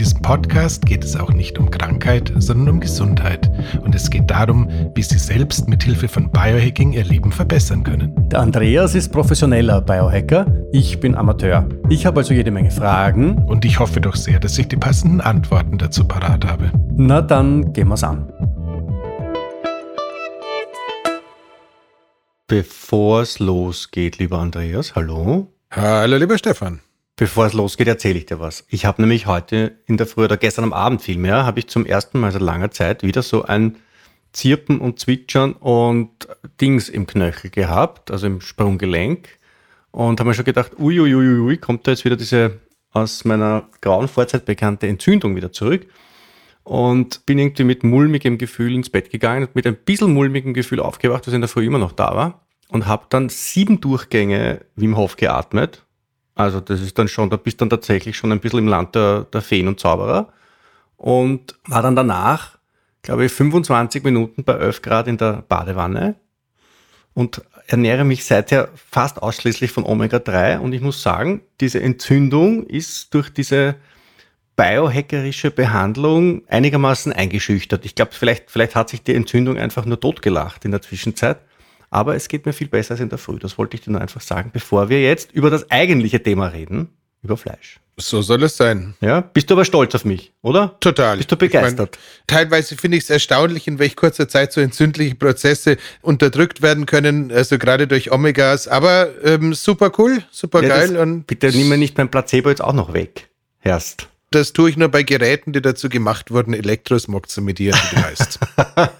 In diesem Podcast geht es auch nicht um Krankheit, sondern um Gesundheit. Und es geht darum, wie Sie selbst mit Hilfe von Biohacking Ihr Leben verbessern können. Der Andreas ist professioneller Biohacker, ich bin Amateur. Ich habe also jede Menge Fragen. Und ich hoffe doch sehr, dass ich die passenden Antworten dazu parat habe. Na dann gehen wir's an. Bevor es losgeht, lieber Andreas, hallo. Hallo, lieber Stefan. Bevor es losgeht, erzähle ich dir was. Ich habe nämlich heute in der Früh oder gestern am Abend vielmehr, habe ich zum ersten Mal seit langer Zeit wieder so ein Zirpen und Zwitschern und Dings im Knöchel gehabt, also im Sprunggelenk. Und habe mir schon gedacht, uiuiuiui, ui, ui, kommt da jetzt wieder diese aus meiner grauen Vorzeit bekannte Entzündung wieder zurück. Und bin irgendwie mit mulmigem Gefühl ins Bett gegangen und mit ein bisschen mulmigem Gefühl aufgewacht, was in der Früh immer noch da war. Und habe dann sieben Durchgänge Wim Hof geatmet also das ist dann schon, da bist dann tatsächlich schon ein bisschen im Land der, der Feen und Zauberer. Und war dann danach, glaube ich, 25 Minuten bei 11 Grad in der Badewanne und ernähre mich seither fast ausschließlich von Omega-3. Und ich muss sagen, diese Entzündung ist durch diese biohackerische Behandlung einigermaßen eingeschüchtert. Ich glaube, vielleicht, vielleicht hat sich die Entzündung einfach nur totgelacht in der Zwischenzeit. Aber es geht mir viel besser als in der Früh. Das wollte ich dir nur einfach sagen, bevor wir jetzt über das eigentliche Thema reden, über Fleisch. So soll es sein. Ja, bist du aber stolz auf mich, oder? Total. Bist du begeistert? Ich mein, teilweise finde ich es erstaunlich, in welch kurzer Zeit so entzündliche Prozesse unterdrückt werden können, also gerade durch Omegas. Aber ähm, super cool, super ja, geil. und bitte nimm mir nicht mein Placebo jetzt auch noch weg, Herst. Das tue ich nur bei Geräten, die dazu gemacht wurden, Elektrosmog zu medieren, wie du heißt.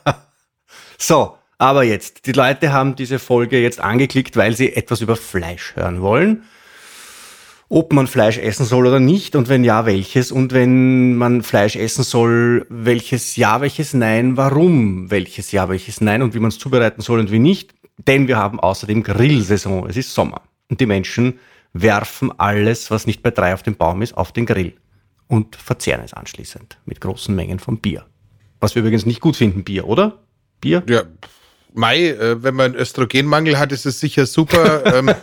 so, aber jetzt, die Leute haben diese Folge jetzt angeklickt, weil sie etwas über Fleisch hören wollen. Ob man Fleisch essen soll oder nicht und wenn ja, welches. Und wenn man Fleisch essen soll, welches ja, welches nein, warum welches ja, welches nein und wie man es zubereiten soll und wie nicht. Denn wir haben außerdem Grillsaison. Es ist Sommer. Und die Menschen werfen alles, was nicht bei drei auf dem Baum ist, auf den Grill. Und verzehren es anschließend mit großen Mengen von Bier. Was wir übrigens nicht gut finden, Bier, oder? Bier? Ja, Mai, äh, wenn man Östrogenmangel hat, ist es sicher super. ähm.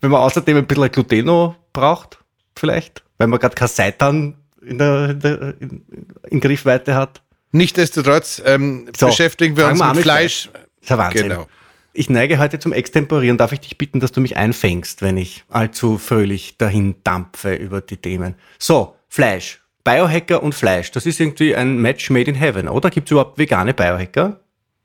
wenn man außerdem ein bisschen Gluteno braucht, vielleicht, weil man gerade kein Seitan in, der, in, der, in, in Griffweite hat. Nichtsdestotrotz ähm, so, beschäftigen wir uns mit Fleisch. Das ist ja Wahnsinn. Genau. Ich neige heute zum Extemporieren. Darf ich dich bitten, dass du mich einfängst, wenn ich allzu fröhlich dahin dampfe über die Themen? So, Fleisch. Biohacker und Fleisch. Das ist irgendwie ein Match made in heaven, oder? Gibt es überhaupt vegane Biohacker?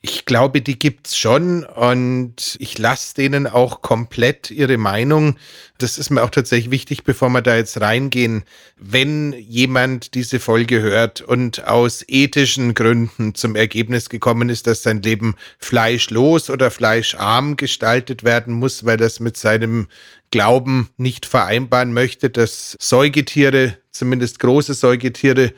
Ich glaube, die gibt's schon und ich lasse denen auch komplett ihre Meinung. Das ist mir auch tatsächlich wichtig, bevor wir da jetzt reingehen. Wenn jemand diese Folge hört und aus ethischen Gründen zum Ergebnis gekommen ist, dass sein Leben fleischlos oder fleischarm gestaltet werden muss, weil das mit seinem Glauben nicht vereinbaren möchte, dass Säugetiere, zumindest große Säugetiere,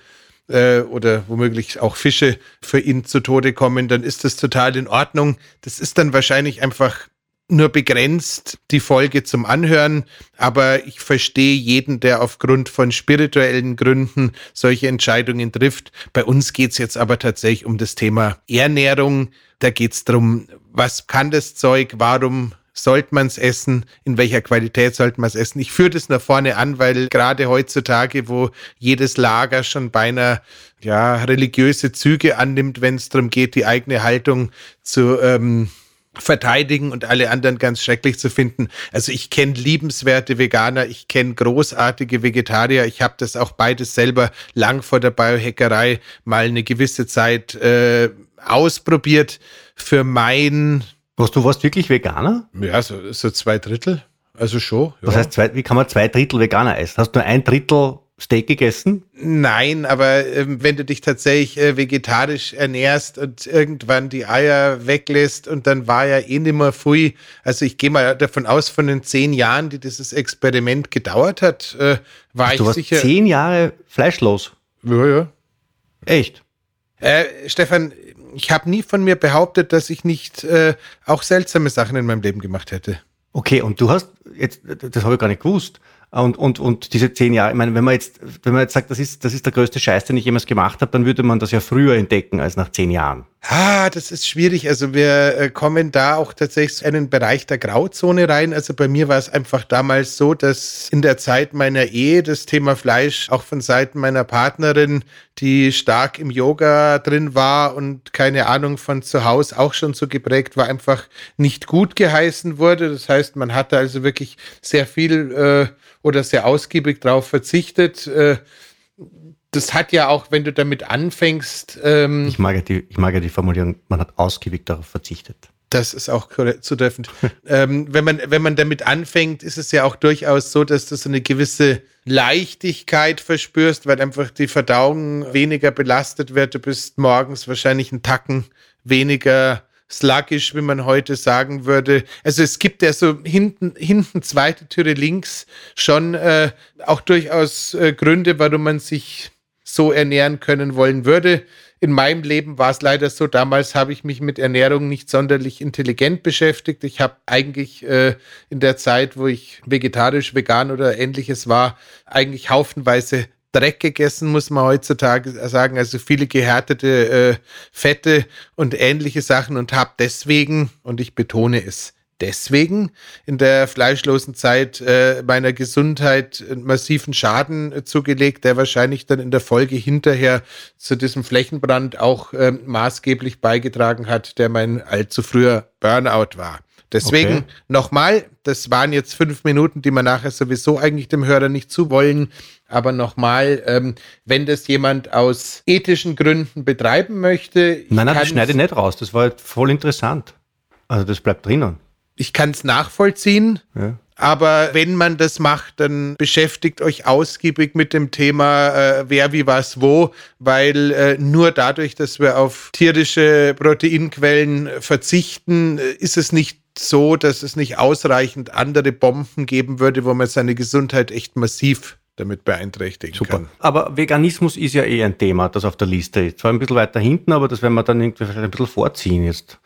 äh, oder womöglich auch Fische für ihn zu Tode kommen, dann ist das total in Ordnung. Das ist dann wahrscheinlich einfach nur begrenzt die Folge zum Anhören, aber ich verstehe jeden, der aufgrund von spirituellen Gründen solche Entscheidungen trifft. Bei uns geht's jetzt aber tatsächlich um das Thema Ernährung. Da geht's drum, was kann das Zeug, warum sollte man es essen, in welcher Qualität sollte man es essen. Ich führe das nach vorne an, weil gerade heutzutage, wo jedes Lager schon beinahe ja, religiöse Züge annimmt, wenn es darum geht, die eigene Haltung zu ähm, verteidigen und alle anderen ganz schrecklich zu finden. Also ich kenne liebenswerte Veganer, ich kenne großartige Vegetarier, ich habe das auch beides selber lang vor der Biohackerei mal eine gewisse Zeit äh, ausprobiert. Für mein was, du warst wirklich Veganer? Ja, so, so zwei Drittel. Also schon. Ja. Das heißt, zwei, wie kann man zwei Drittel Veganer essen? Hast du nur ein Drittel Steak gegessen? Nein, aber ähm, wenn du dich tatsächlich äh, vegetarisch ernährst und irgendwann die Eier weglässt und dann war ja eh nimmer früh, also ich gehe mal davon aus, von den zehn Jahren, die dieses Experiment gedauert hat, äh, war Ach, ich du warst sicher. Zehn Jahre fleischlos. Ja, ja. Echt? Äh, Stefan, ich habe nie von mir behauptet, dass ich nicht äh, auch seltsame Sachen in meinem Leben gemacht hätte. Okay, und du hast jetzt, das habe ich gar nicht gewusst. Und, und, und diese zehn Jahre, ich meine, wenn man jetzt, wenn man jetzt sagt, das ist, das ist der größte Scheiß, den ich jemals gemacht habe, dann würde man das ja früher entdecken als nach zehn Jahren. Ah, das ist schwierig. Also wir äh, kommen da auch tatsächlich in einen Bereich der Grauzone rein. Also bei mir war es einfach damals so, dass in der Zeit meiner Ehe das Thema Fleisch auch von Seiten meiner Partnerin, die stark im Yoga drin war und keine Ahnung von zu Hause auch schon so geprägt war, einfach nicht gut geheißen wurde. Das heißt, man hatte also wirklich sehr viel äh, oder sehr ausgiebig darauf verzichtet. Äh, das hat ja auch, wenn du damit anfängst. Ähm, ich, mag ja die, ich mag ja die Formulierung, man hat ausgiebig darauf verzichtet. Das ist auch zutreffend. ähm, wenn, man, wenn man damit anfängt, ist es ja auch durchaus so, dass du so eine gewisse Leichtigkeit verspürst, weil einfach die Verdauung weniger belastet wird. Du bist morgens wahrscheinlich einen Tacken weniger sluggish, wie man heute sagen würde. Also es gibt ja so hinten, hinten zweite Türe links schon äh, auch durchaus äh, Gründe, warum man sich so ernähren können wollen würde. In meinem Leben war es leider so, damals habe ich mich mit Ernährung nicht sonderlich intelligent beschäftigt. Ich habe eigentlich äh, in der Zeit, wo ich vegetarisch, vegan oder ähnliches war, eigentlich haufenweise Dreck gegessen, muss man heutzutage sagen. Also viele gehärtete äh, Fette und ähnliche Sachen und habe deswegen, und ich betone es, deswegen in der fleischlosen Zeit äh, meiner Gesundheit massiven Schaden äh, zugelegt, der wahrscheinlich dann in der Folge hinterher zu diesem Flächenbrand auch äh, maßgeblich beigetragen hat, der mein allzu früher Burnout war. Deswegen okay. nochmal, das waren jetzt fünf Minuten, die wir nachher sowieso eigentlich dem Hörer nicht zuwollen. Aber nochmal, ähm, wenn das jemand aus ethischen Gründen betreiben möchte. Nein, nein, das schneide ich nicht raus. Das war voll interessant. Also das bleibt drinnen. Ich kann es nachvollziehen. Ja. Aber wenn man das macht, dann beschäftigt euch ausgiebig mit dem Thema, äh, wer wie was wo, weil äh, nur dadurch, dass wir auf tierische Proteinquellen verzichten, äh, ist es nicht so, dass es nicht ausreichend andere Bomben geben würde, wo man seine Gesundheit echt massiv damit beeinträchtigen Super. kann. Aber Veganismus ist ja eh ein Thema, das auf der Liste ist. Zwar ein bisschen weiter hinten, aber das werden wir dann irgendwie vielleicht ein bisschen vorziehen jetzt.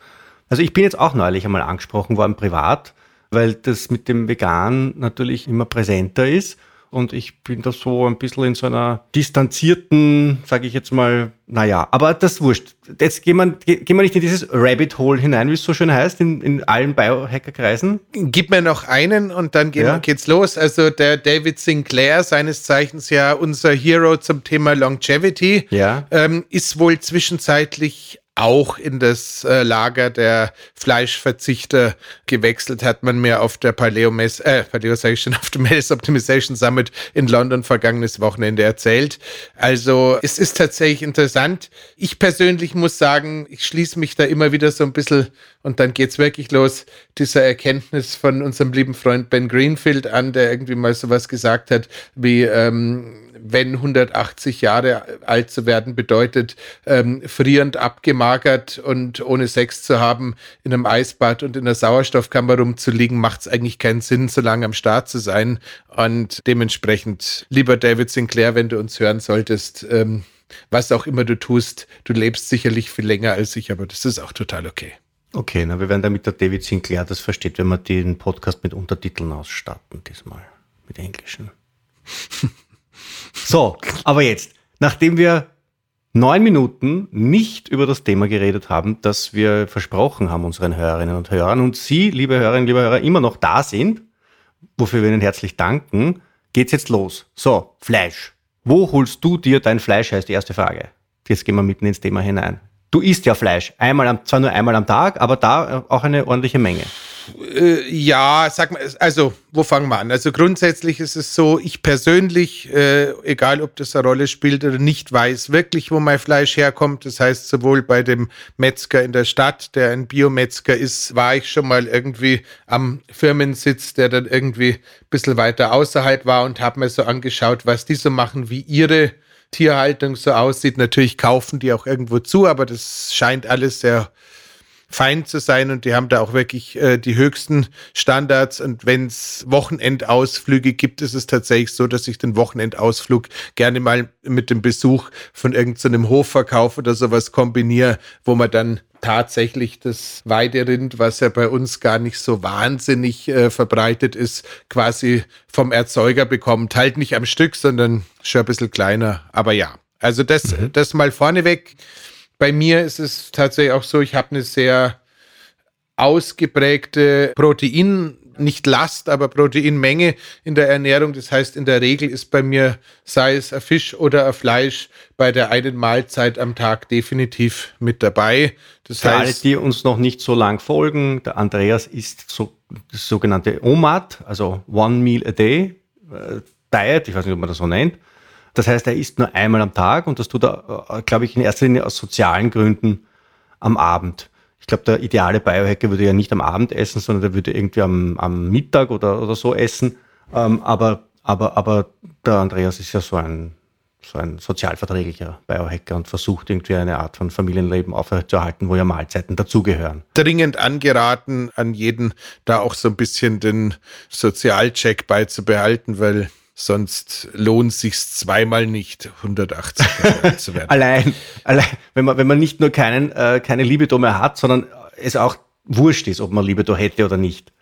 Also ich bin jetzt auch neulich einmal angesprochen worden privat, weil das mit dem Vegan natürlich immer präsenter ist. Und ich bin da so ein bisschen in so einer distanzierten, sage ich jetzt mal, naja, aber das wurscht. Jetzt gehen wir, gehen wir nicht in dieses Rabbit Hole hinein, wie es so schön heißt, in, in allen Biohacker-Kreisen. Gib mir noch einen und dann ja. geht's los. Also der David Sinclair, seines Zeichens ja unser Hero zum Thema Longevity, ja. ähm, ist wohl zwischenzeitlich auch in das äh, Lager der Fleischverzichter gewechselt, hat man mir auf der Paleo, Mess, äh, Paleo sag ich schon, auf dem Health Optimization Summit in London vergangenes Wochenende erzählt. Also es ist tatsächlich interessant. Ich persönlich muss sagen, ich schließe mich da immer wieder so ein bisschen und dann geht's wirklich los, dieser Erkenntnis von unserem lieben Freund Ben Greenfield an, der irgendwie mal sowas gesagt hat, wie ähm, wenn 180 Jahre alt zu werden bedeutet, ähm, frierend abgemagert und ohne Sex zu haben, in einem Eisbad und in der Sauerstoffkammer rumzuliegen, macht es eigentlich keinen Sinn, so lange am Start zu sein. Und dementsprechend, lieber David Sinclair, wenn du uns hören solltest, ähm, was auch immer du tust, du lebst sicherlich viel länger als ich, aber das ist auch total okay. Okay, na, wir werden damit der David Sinclair das versteht, wenn wir den Podcast mit Untertiteln ausstatten, diesmal mit englischen. So, aber jetzt, nachdem wir neun Minuten nicht über das Thema geredet haben, das wir versprochen haben unseren Hörerinnen und Hörern und Sie, liebe Hörerinnen, liebe Hörer, immer noch da sind, wofür wir Ihnen herzlich danken, geht's jetzt los. So, Fleisch. Wo holst du dir dein Fleisch, heißt die erste Frage. Jetzt gehen wir mitten ins Thema hinein. Du isst ja Fleisch, einmal am, zwar nur einmal am Tag, aber da auch eine ordentliche Menge. Äh, ja, sag mal, also wo fangen wir an? Also grundsätzlich ist es so, ich persönlich, äh, egal ob das eine Rolle spielt oder nicht, weiß wirklich, wo mein Fleisch herkommt. Das heißt, sowohl bei dem Metzger in der Stadt, der ein Biometzger ist, war ich schon mal irgendwie am Firmensitz, der dann irgendwie ein bisschen weiter außerhalb war und habe mir so angeschaut, was die so machen, wie ihre Tierhaltung so aussieht. Natürlich kaufen die auch irgendwo zu, aber das scheint alles sehr fein zu sein und die haben da auch wirklich äh, die höchsten Standards. Und wenn es Wochenendausflüge gibt, ist es tatsächlich so, dass ich den Wochenendausflug gerne mal mit dem Besuch von irgendeinem Hofverkauf oder sowas kombiniere, wo man dann tatsächlich das Weiderind, was ja bei uns gar nicht so wahnsinnig äh, verbreitet ist, quasi vom Erzeuger bekommt. Halt nicht am Stück, sondern schon ein bisschen kleiner. Aber ja, also das, mhm. das mal vorneweg. Bei mir ist es tatsächlich auch so, ich habe eine sehr ausgeprägte Protein, nicht Last, aber Proteinmenge in der Ernährung. Das heißt, in der Regel ist bei mir, sei es ein Fisch oder ein Fleisch, bei der einen Mahlzeit am Tag definitiv mit dabei. Das Für heißt, alle, die uns noch nicht so lang folgen, der Andreas ist so das sogenannte OMAD, also One Meal a Day äh, Diet, ich weiß nicht, ob man das so nennt. Das heißt, er isst nur einmal am Tag und das tut er, äh, glaube ich, in erster Linie aus sozialen Gründen am Abend. Ich glaube, der ideale Biohacker würde ja nicht am Abend essen, sondern der würde irgendwie am, am Mittag oder, oder so essen. Ähm, aber, aber, aber der Andreas ist ja so ein, so ein sozialverträglicher Biohacker und versucht irgendwie eine Art von Familienleben aufrechtzuerhalten, wo ja Mahlzeiten dazugehören. Dringend angeraten an jeden, da auch so ein bisschen den Sozialcheck beizubehalten, weil sonst lohnt sich zweimal nicht, 180 zu werden. allein, allein, wenn man, wenn man nicht nur keinen, äh, keine Libido mehr hat, sondern es auch wurscht ist, ob man Libido hätte oder nicht.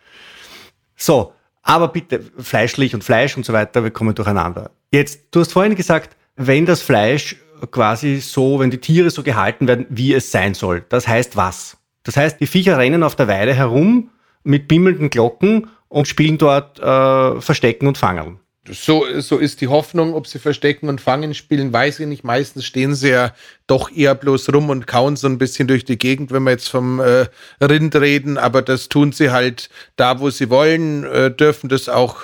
So, aber bitte, fleischlich und Fleisch und so weiter, wir kommen durcheinander. Jetzt, du hast vorhin gesagt, wenn das Fleisch quasi so, wenn die Tiere so gehalten werden, wie es sein soll. Das heißt was? Das heißt, die Viecher rennen auf der Weide herum mit bimmelnden Glocken und spielen dort äh, Verstecken und Fangen so, so ist die Hoffnung, ob sie Verstecken und Fangen spielen, weiß ich nicht. Meistens stehen sie ja doch eher bloß rum und kauen so ein bisschen durch die Gegend, wenn wir jetzt vom äh, Rind reden. Aber das tun sie halt da, wo sie wollen, äh, dürfen das auch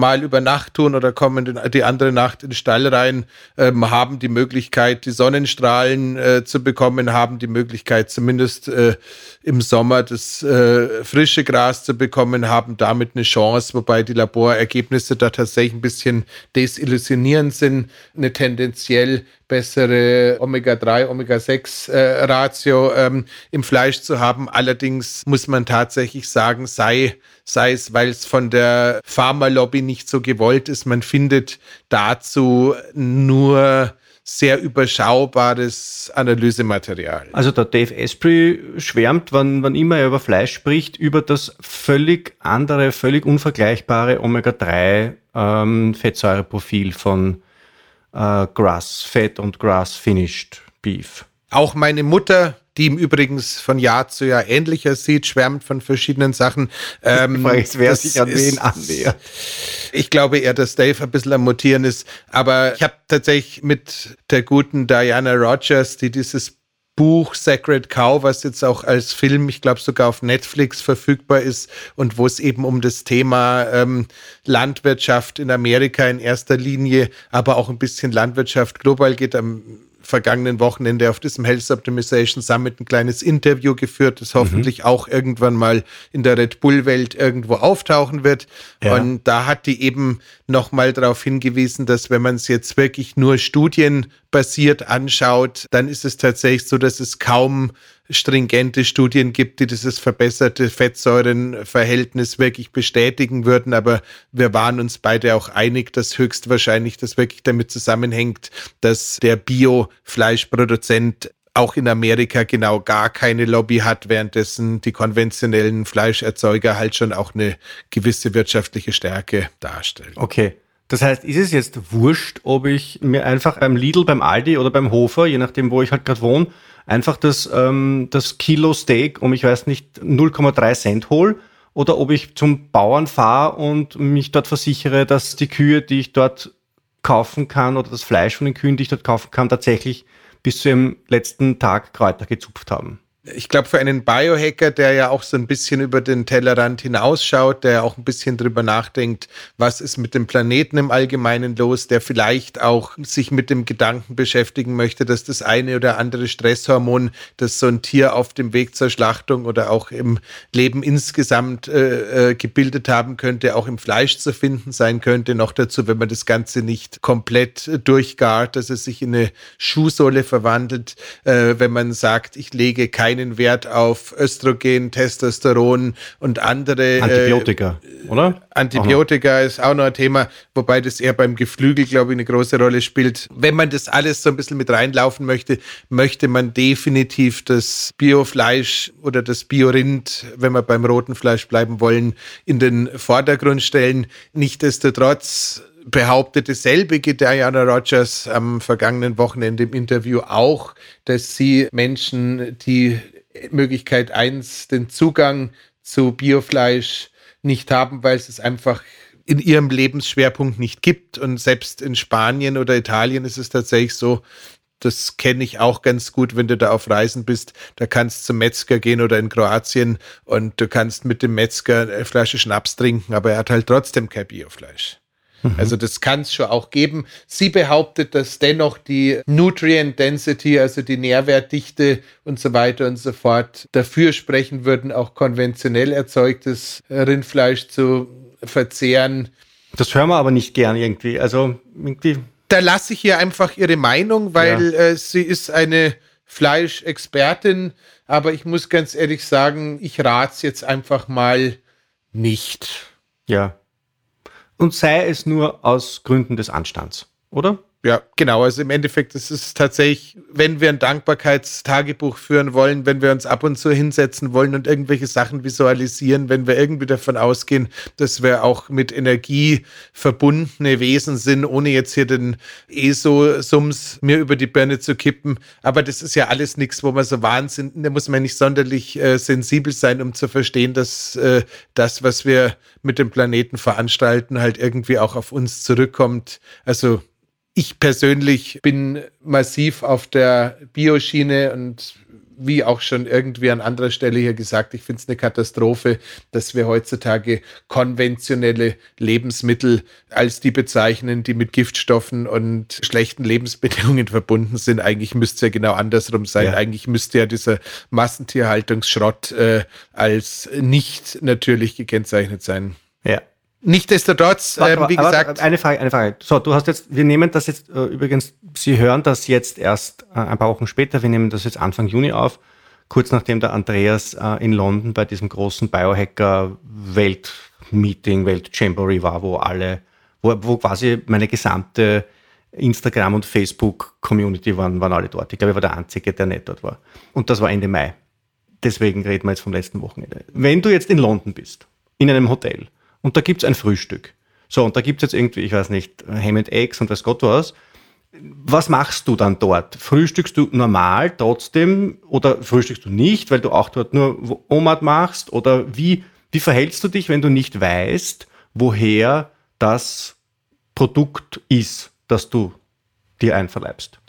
mal über Nacht tun oder kommen die andere Nacht in den Stall rein, ähm, haben die Möglichkeit, die Sonnenstrahlen äh, zu bekommen, haben die Möglichkeit, zumindest äh, im Sommer das äh, frische Gras zu bekommen, haben damit eine Chance, wobei die Laborergebnisse da tatsächlich ein bisschen desillusionierend sind, eine tendenziell bessere Omega-3, Omega-6-Ratio äh, ähm, im Fleisch zu haben. Allerdings muss man tatsächlich sagen, sei, sei es, weil es von der Pharmalobby nicht so gewollt ist, man findet dazu nur sehr überschaubares Analysematerial. Also der Dave Asprey schwärmt, wann, wann immer er über Fleisch spricht, über das völlig andere, völlig unvergleichbare Omega-3-Fettsäureprofil ähm, von äh, Grass-Fed und Grass-Finished Beef. Auch meine Mutter, die ihm übrigens von Jahr zu Jahr ähnlicher sieht, schwärmt von verschiedenen Sachen. Ähm, ich wer sich an wen annähert. Ich glaube eher, dass Dave ein bisschen am Mutieren ist. Aber ich habe tatsächlich mit der guten Diana Rogers, die dieses Buch Sacred Cow, was jetzt auch als Film, ich glaube sogar auf Netflix verfügbar ist und wo es eben um das Thema ähm, Landwirtschaft in Amerika in erster Linie, aber auch ein bisschen Landwirtschaft global geht. Am vergangenen Wochenende auf diesem Health Optimization Summit ein kleines Interview geführt, das hoffentlich mhm. auch irgendwann mal in der Red Bull Welt irgendwo auftauchen wird. Ja. Und da hat die eben nochmal darauf hingewiesen, dass wenn man es jetzt wirklich nur studienbasiert anschaut, dann ist es tatsächlich so, dass es kaum stringente Studien gibt, die dieses verbesserte Fettsäurenverhältnis wirklich bestätigen würden. Aber wir waren uns beide auch einig, dass höchstwahrscheinlich das wirklich damit zusammenhängt, dass der Bio-Fleischproduzent auch in Amerika genau gar keine Lobby hat, währenddessen die konventionellen Fleischerzeuger halt schon auch eine gewisse wirtschaftliche Stärke darstellen. Okay. Das heißt, ist es jetzt wurscht, ob ich mir einfach beim Lidl, beim Aldi oder beim Hofer, je nachdem, wo ich halt gerade wohne, einfach das, ähm, das Kilo Steak um, ich weiß nicht, 0,3 Cent hole oder ob ich zum Bauern fahre und mich dort versichere, dass die Kühe, die ich dort kaufen kann oder das Fleisch von den Kühen, die ich dort kaufen kann, tatsächlich bis zu ihrem letzten Tag Kräuter gezupft haben. Ich glaube, für einen Biohacker, der ja auch so ein bisschen über den Tellerrand hinausschaut, der auch ein bisschen drüber nachdenkt, was ist mit dem Planeten im Allgemeinen los, der vielleicht auch sich mit dem Gedanken beschäftigen möchte, dass das eine oder andere Stresshormon, das so ein Tier auf dem Weg zur Schlachtung oder auch im Leben insgesamt äh, äh, gebildet haben könnte, auch im Fleisch zu finden sein könnte. Noch dazu, wenn man das Ganze nicht komplett durchgart, dass es sich in eine Schuhsohle verwandelt, äh, wenn man sagt, ich lege keine keinen Wert auf Östrogen, Testosteron und andere äh, Antibiotika, äh, oder? Antibiotika auch ist auch noch ein Thema, wobei das eher beim Geflügel, glaube ich, eine große Rolle spielt. Wenn man das alles so ein bisschen mit reinlaufen möchte, möchte man definitiv das Biofleisch oder das Biorind, wenn wir beim roten Fleisch bleiben wollen, in den Vordergrund stellen. Nichtsdestotrotz behauptete selbige Diana Rogers am vergangenen Wochenende im Interview auch, dass sie Menschen, die Möglichkeit eins den Zugang zu Biofleisch nicht haben, weil es einfach in ihrem Lebensschwerpunkt nicht gibt. Und selbst in Spanien oder Italien ist es tatsächlich so, das kenne ich auch ganz gut, wenn du da auf Reisen bist. Da kannst du zum Metzger gehen oder in Kroatien und du kannst mit dem Metzger eine Flasche Schnaps trinken, aber er hat halt trotzdem kein Biofleisch. Mhm. Also das kann es schon auch geben. Sie behauptet, dass dennoch die Nutrient Density, also die Nährwertdichte und so weiter und so fort, dafür sprechen würden, auch konventionell erzeugtes Rindfleisch zu verzehren. Das hören wir aber nicht gern irgendwie. Also irgendwie. Da lasse ich ihr einfach ihre Meinung, weil ja. äh, sie ist eine Fleischexpertin. Aber ich muss ganz ehrlich sagen, ich rate es jetzt einfach mal nicht. Ja, und sei es nur aus Gründen des Anstands, oder? Ja, genau. Also im Endeffekt ist es tatsächlich, wenn wir ein Dankbarkeitstagebuch führen wollen, wenn wir uns ab und zu hinsetzen wollen und irgendwelche Sachen visualisieren, wenn wir irgendwie davon ausgehen, dass wir auch mit Energie verbundene Wesen sind, ohne jetzt hier den ESO-Sums mir über die Birne zu kippen. Aber das ist ja alles nichts, wo man so Wahnsinn, da muss man nicht sonderlich äh, sensibel sein, um zu verstehen, dass äh, das, was wir mit dem Planeten veranstalten, halt irgendwie auch auf uns zurückkommt. Also ich persönlich bin massiv auf der Bioschiene und wie auch schon irgendwie an anderer Stelle hier gesagt, ich finde es eine Katastrophe, dass wir heutzutage konventionelle Lebensmittel als die bezeichnen, die mit Giftstoffen und schlechten Lebensbedingungen verbunden sind. Eigentlich müsste es ja genau andersrum sein. Ja. Eigentlich müsste ja dieser Massentierhaltungsschrott äh, als nicht natürlich gekennzeichnet sein. Nichtsdestotrotz, äh, wie gesagt. eine Frage, eine Frage. So, du hast jetzt, wir nehmen das jetzt äh, übrigens, Sie hören das jetzt erst äh, ein paar Wochen später, wir nehmen das jetzt Anfang Juni auf, kurz nachdem der Andreas äh, in London bei diesem großen Biohacker-Welt-Meeting, Welt-Jamboree war, wo alle, wo, wo quasi meine gesamte Instagram- und Facebook-Community waren, waren alle dort. Ich glaube, ich war der Einzige, der nicht dort war. Und das war Ende Mai. Deswegen reden wir jetzt vom letzten Wochenende. Wenn du jetzt in London bist, in einem Hotel, und da gibt es ein Frühstück. So, und da gibt es jetzt irgendwie, ich weiß nicht, Ham and Eggs und weiß Gott was. Was machst du dann dort? Frühstückst du normal trotzdem oder frühstückst du nicht, weil du auch dort nur Omat machst? Oder wie, wie verhältst du dich, wenn du nicht weißt, woher das Produkt ist, das du dir einverleibst?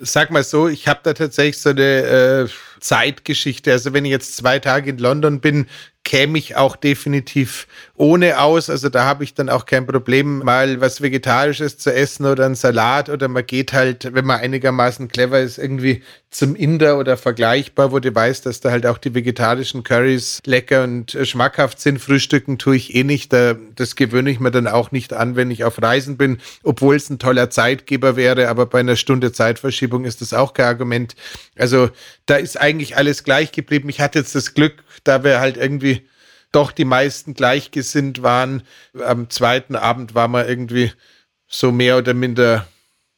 Sag mal so, ich habe da tatsächlich so eine äh, Zeitgeschichte. Also wenn ich jetzt zwei Tage in London bin, käme ich auch definitiv ohne aus. Also da habe ich dann auch kein Problem, mal was Vegetarisches zu essen oder einen Salat oder man geht halt, wenn man einigermaßen clever ist, irgendwie zum Inder oder vergleichbar, wo du weißt, dass da halt auch die vegetarischen Currys lecker und schmackhaft sind. Frühstücken tue ich eh nicht. das gewöhne ich mir dann auch nicht an, wenn ich auf Reisen bin, obwohl es ein toller Zeitgeber wäre. Aber bei einer Stunde Zeitverschiebung ist das auch kein Argument. Also da ist eigentlich alles gleich geblieben. Ich hatte jetzt das Glück, da wir halt irgendwie doch die meisten gleichgesinnt waren. Am zweiten Abend war man irgendwie so mehr oder minder,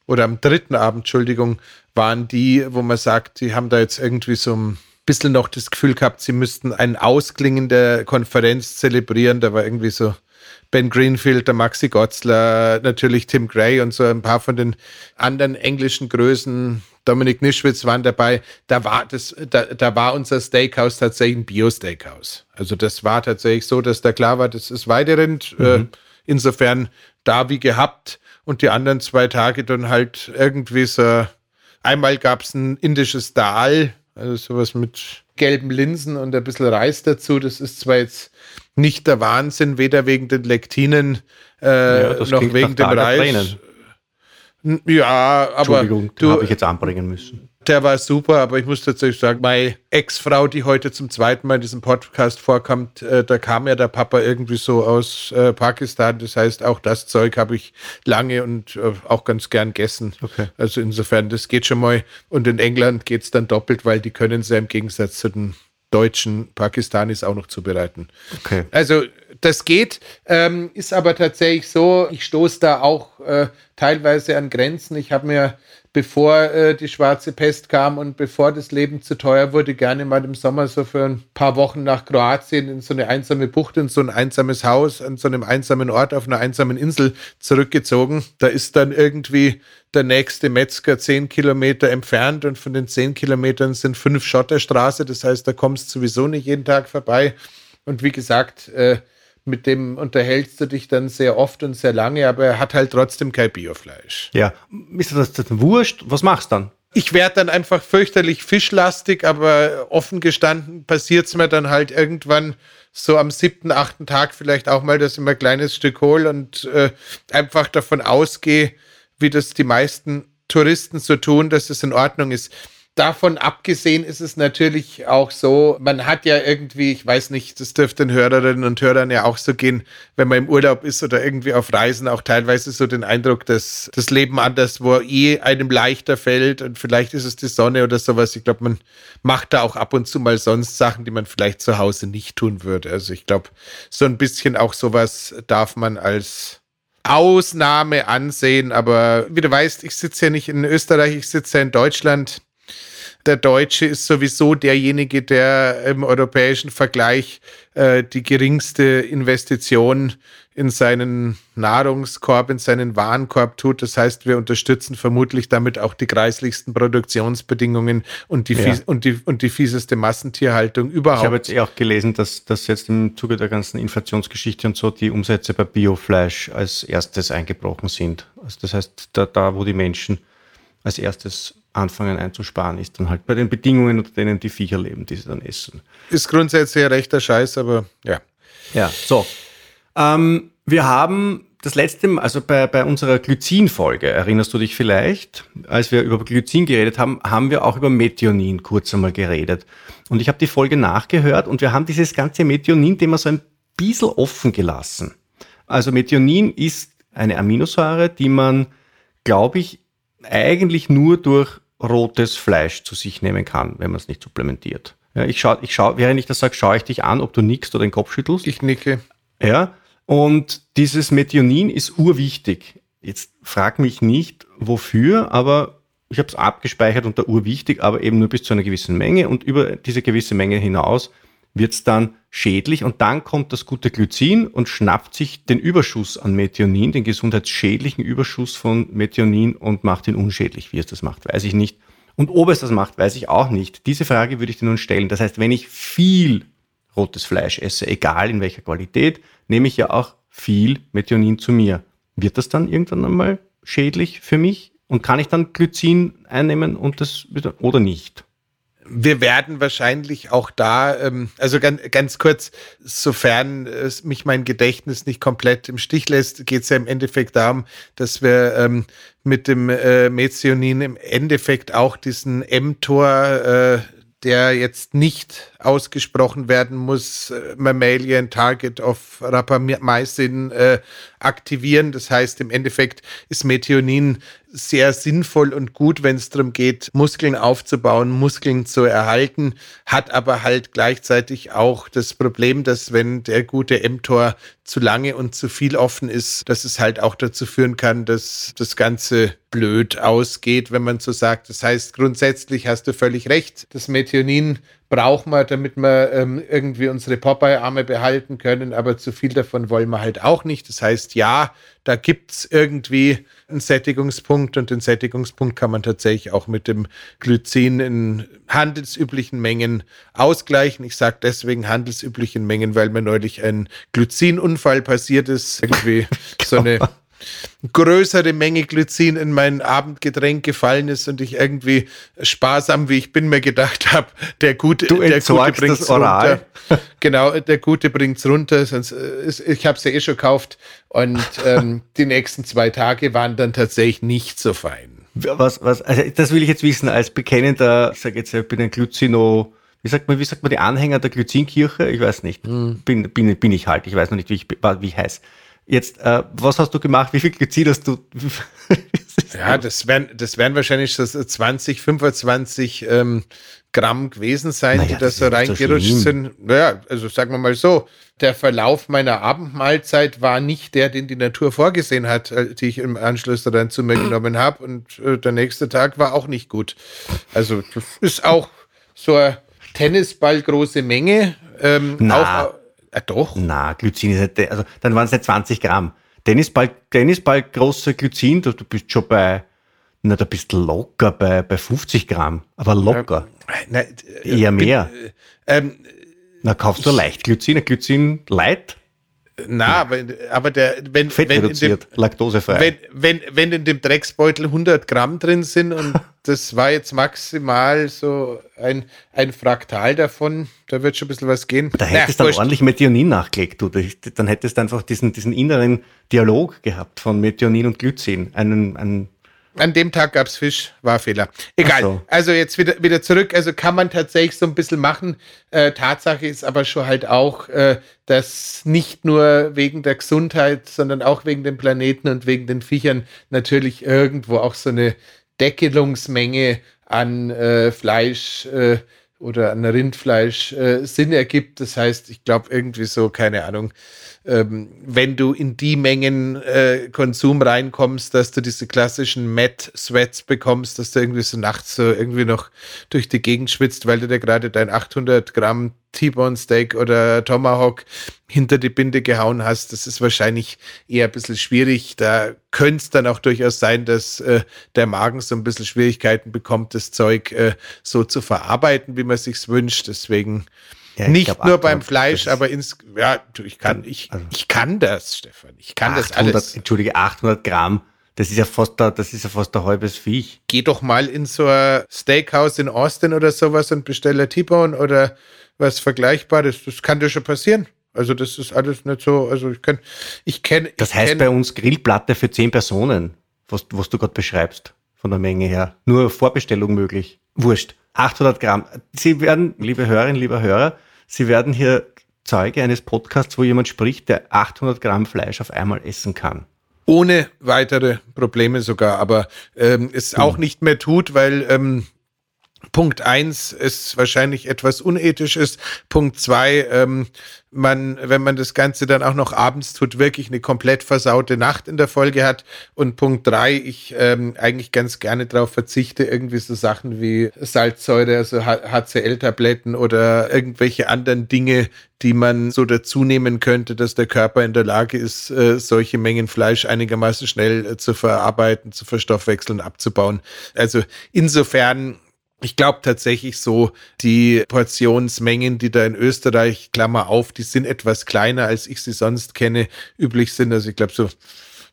oder am dritten Abend, Entschuldigung, waren die, wo man sagt, die haben da jetzt irgendwie so ein bisschen noch das Gefühl gehabt, sie müssten ein Ausklingen der Konferenz zelebrieren. Da war irgendwie so Ben Greenfield, der Maxi Gotzler, natürlich Tim Gray und so ein paar von den anderen englischen Größen Dominik Nischwitz waren dabei. Da war das, da, da war unser Steakhouse tatsächlich ein Bio-Steakhouse. Also das war tatsächlich so, dass da klar war, das ist Weiderind. Mhm. Äh, insofern da wie gehabt. Und die anderen zwei Tage dann halt irgendwie so, einmal gab es ein indisches Dal, Also sowas mit gelben Linsen und ein bisschen Reis dazu. Das ist zwar jetzt nicht der Wahnsinn, weder wegen den Lektinen äh, ja, noch wegen dem Reis. Ja, aber. Entschuldigung, du habe ich jetzt anbringen müssen. Der war super, aber ich muss tatsächlich sagen, meine Ex-Frau, die heute zum zweiten Mal in diesem Podcast vorkommt, äh, da kam ja der Papa irgendwie so aus äh, Pakistan. Das heißt, auch das Zeug habe ich lange und äh, auch ganz gern gegessen. Okay. Also insofern, das geht schon mal. Und in England geht es dann doppelt, weil die können es ja im Gegensatz zu den deutschen Pakistanis auch noch zubereiten. Okay. Also das geht, ähm, ist aber tatsächlich so, ich stoße da auch äh, teilweise an Grenzen. Ich habe mir bevor äh, die schwarze Pest kam und bevor das Leben zu teuer wurde, gerne mal im Sommer so für ein paar Wochen nach Kroatien in so eine einsame Bucht, in so ein einsames Haus, an so einem einsamen Ort auf einer einsamen Insel zurückgezogen. Da ist dann irgendwie der nächste Metzger zehn Kilometer entfernt und von den zehn Kilometern sind fünf Schotterstraße. Das heißt, da kommst du sowieso nicht jeden Tag vorbei. Und wie gesagt, äh, mit dem unterhältst du dich dann sehr oft und sehr lange, aber er hat halt trotzdem kein Biofleisch. Ja, ist das dann wurscht? Was machst du dann? Ich werde dann einfach fürchterlich fischlastig, aber offen gestanden passiert es mir dann halt irgendwann so am siebten, achten Tag vielleicht auch mal, dass ich mir ein kleines Stück hole und äh, einfach davon ausgehe, wie das die meisten Touristen so tun, dass es in Ordnung ist. Davon abgesehen ist es natürlich auch so, man hat ja irgendwie, ich weiß nicht, das dürfte den Hörerinnen und Hörern ja auch so gehen, wenn man im Urlaub ist oder irgendwie auf Reisen, auch teilweise so den Eindruck, dass das Leben anders, wo eh einem leichter fällt und vielleicht ist es die Sonne oder sowas. Ich glaube, man macht da auch ab und zu mal sonst Sachen, die man vielleicht zu Hause nicht tun würde. Also ich glaube, so ein bisschen auch sowas darf man als Ausnahme ansehen, aber wie du weißt, ich sitze ja nicht in Österreich, ich sitze ja in Deutschland der Deutsche ist sowieso derjenige, der im europäischen Vergleich äh, die geringste Investition in seinen Nahrungskorb, in seinen Warenkorb tut. Das heißt, wir unterstützen vermutlich damit auch die kreislichsten Produktionsbedingungen und die, ja. und die, und die fieseste Massentierhaltung überhaupt. Ich habe jetzt eh auch gelesen, dass, dass jetzt im Zuge der ganzen Inflationsgeschichte und so die Umsätze bei Biofleisch als erstes eingebrochen sind. Also das heißt, da, da wo die Menschen als erstes anfangen einzusparen, ist dann halt bei den Bedingungen, unter denen die Viecher leben, die sie dann essen. Ist grundsätzlich ein rechter Scheiß, aber ja. Ja, so. Ähm, wir haben das letzte Mal, also bei, bei unserer Glycin-Folge, erinnerst du dich vielleicht, als wir über Glycin geredet haben, haben wir auch über Methionin kurz einmal geredet. Und ich habe die Folge nachgehört und wir haben dieses ganze Methionin-Thema so ein bisschen offen gelassen. Also Methionin ist eine Aminosäure, die man, glaube ich, eigentlich nur durch rotes Fleisch zu sich nehmen kann, wenn man es nicht supplementiert. Ja, ich schaue, ich schau, während ich das sage, schaue ich dich an, ob du nickst oder den Kopf schüttelst. Ich nicke. Ja, und dieses Methionin ist urwichtig. Jetzt frag mich nicht, wofür, aber ich habe es abgespeichert unter urwichtig, aber eben nur bis zu einer gewissen Menge und über diese gewisse Menge hinaus wird es dann schädlich und dann kommt das gute Glycin und schnappt sich den Überschuss an Methionin, den gesundheitsschädlichen Überschuss von Methionin und macht ihn unschädlich. Wie es das macht, weiß ich nicht. Und ob es das macht, weiß ich auch nicht. Diese Frage würde ich dir nun stellen. Das heißt, wenn ich viel rotes Fleisch esse, egal in welcher Qualität, nehme ich ja auch viel Methionin zu mir. Wird das dann irgendwann einmal schädlich für mich? Und kann ich dann Glycin einnehmen und das oder nicht? Wir werden wahrscheinlich auch da, ähm, also ganz, ganz kurz, sofern es mich mein Gedächtnis nicht komplett im Stich lässt, geht es ja im Endeffekt darum, dass wir ähm, mit dem äh, Methionin im Endeffekt auch diesen mTOR, äh, der jetzt nicht ausgesprochen werden muss, äh, Mammalian Target of Rapamycin äh, aktivieren. Das heißt, im Endeffekt ist Methionin sehr sinnvoll und gut, wenn es darum geht, Muskeln aufzubauen, Muskeln zu erhalten, hat aber halt gleichzeitig auch das Problem, dass wenn der gute mTOR zu lange und zu viel offen ist, dass es halt auch dazu führen kann, dass das Ganze blöd ausgeht, wenn man so sagt. Das heißt, grundsätzlich hast du völlig recht. Das Methionin brauchen wir, damit wir ähm, irgendwie unsere Popeye-Arme behalten können, aber zu viel davon wollen wir halt auch nicht. Das heißt, ja, da gibt es irgendwie einen Sättigungspunkt und den Sättigungspunkt kann man tatsächlich auch mit dem Glycin in handelsüblichen Mengen ausgleichen. Ich sage deswegen handelsüblichen Mengen, weil mir neulich ein Glycinunfall passiert ist. Irgendwie so eine größere Menge Glycin in mein Abendgetränk gefallen ist und ich irgendwie sparsam, wie ich bin, mir gedacht habe, der Gute, du der Gute bringt's runter. genau, der Gute bringt's runter. Sonst, äh, ich habe es ja eh schon gekauft und ähm, die nächsten zwei Tage waren dann tatsächlich nicht so fein. Was, was, also das will ich jetzt wissen, als bekennender, ich sage jetzt, ich bin ein Glycino, wie sagt man, wie sagt man, die Anhänger der Glycinkirche? Ich weiß nicht. Hm. Bin, bin, bin ich halt, ich weiß noch nicht, wie ich, wie ich heiße. Jetzt, äh, was hast du gemacht? Wie viel Glycin hast du? ja, das werden, das werden wahrscheinlich so 20, 25 ähm, Gramm gewesen sein, naja, die da so reingerutscht so sind. Naja, also sagen wir mal so, der Verlauf meiner Abendmahlzeit war nicht der, den die Natur vorgesehen hat, äh, die ich im Anschluss dann zu mir genommen habe. Und äh, der nächste Tag war auch nicht gut. Also das ist auch so eine Tennisball große Menge. Ähm, Na. Auch, äh, doch. Na, Glycin ist nicht, also dann waren es nicht 20 Gramm. Tennisball, Tennisball große Glycin, du, du bist schon bei, na, da bist locker bei, bei 50 Gramm, aber locker. Ja, na, äh, Eher mehr. Äh, ähm, na, kaufst du leicht Glycin, Glycin Light? Na, aber, aber der, wenn, Fett wenn reduziert, dem, laktosefrei. Wenn, wenn, wenn in dem Drecksbeutel 100 Gramm drin sind und das war jetzt maximal so ein, ein Fraktal davon, da wird schon ein bisschen was gehen. Da hättest du dann ordentlich Methionin nachgelegt, du. Dann hättest du einfach diesen, diesen inneren Dialog gehabt von Methionin und Glycin. Einen, einen an dem Tag gab es Fisch, war Fehler. Egal. So. Also jetzt wieder, wieder zurück. Also kann man tatsächlich so ein bisschen machen. Äh, Tatsache ist aber schon halt auch, äh, dass nicht nur wegen der Gesundheit, sondern auch wegen dem Planeten und wegen den Viechern natürlich irgendwo auch so eine Deckelungsmenge an äh, Fleisch äh, oder an Rindfleisch äh, Sinn ergibt. Das heißt, ich glaube irgendwie so, keine Ahnung, ähm, wenn du in die Mengen äh, Konsum reinkommst, dass du diese klassischen Matt-Sweats bekommst, dass du irgendwie so nachts so irgendwie noch durch die Gegend schwitzt, weil du dir gerade dein 800 Gramm T-Bone Steak oder Tomahawk hinter die Binde gehauen hast, das ist wahrscheinlich eher ein bisschen schwierig. Da könnte es dann auch durchaus sein, dass äh, der Magen so ein bisschen Schwierigkeiten bekommt, das Zeug äh, so zu verarbeiten, wie man sich's wünscht. Deswegen ja, nicht glaub, nur beim Fleisch, aber ins, ja, ich kann, ich, also, ich kann das, Stefan. Ich kann 800, das alles. Entschuldige, 800 Gramm. Das ist ja fast da, das ist ja fast ein halbes Viech. Geh doch mal in so ein Steakhouse in Austin oder sowas und bestelle T-Bone oder was Vergleichbares. Das kann dir schon passieren. Also das ist alles nicht so, also ich kann, ich kenne. Das heißt kenn, bei uns Grillplatte für zehn Personen, was, was du gerade beschreibst, von der Menge her. Nur Vorbestellung möglich. Wurscht. 800 Gramm. Sie werden, liebe Hörerinnen, lieber Hörer, Sie werden hier Zeuge eines Podcasts, wo jemand spricht, der 800 Gramm Fleisch auf einmal essen kann. Ohne weitere Probleme sogar, aber ähm, es auch nicht mehr tut, weil ähm, Punkt eins ist wahrscheinlich etwas unethisch ist. Punkt zwei, ähm, man, wenn man das Ganze dann auch noch abends tut, wirklich eine komplett versaute Nacht in der Folge hat. Und Punkt drei, ich ähm, eigentlich ganz gerne darauf verzichte, irgendwie so Sachen wie Salzsäure, also HCl-Tabletten oder irgendwelche anderen Dinge, die man so dazu nehmen könnte, dass der Körper in der Lage ist, äh, solche Mengen Fleisch einigermaßen schnell äh, zu verarbeiten, zu verstoffwechseln, abzubauen. Also insofern ich glaube tatsächlich so, die Portionsmengen, die da in Österreich, Klammer auf, die sind etwas kleiner, als ich sie sonst kenne, üblich sind. Also ich glaube so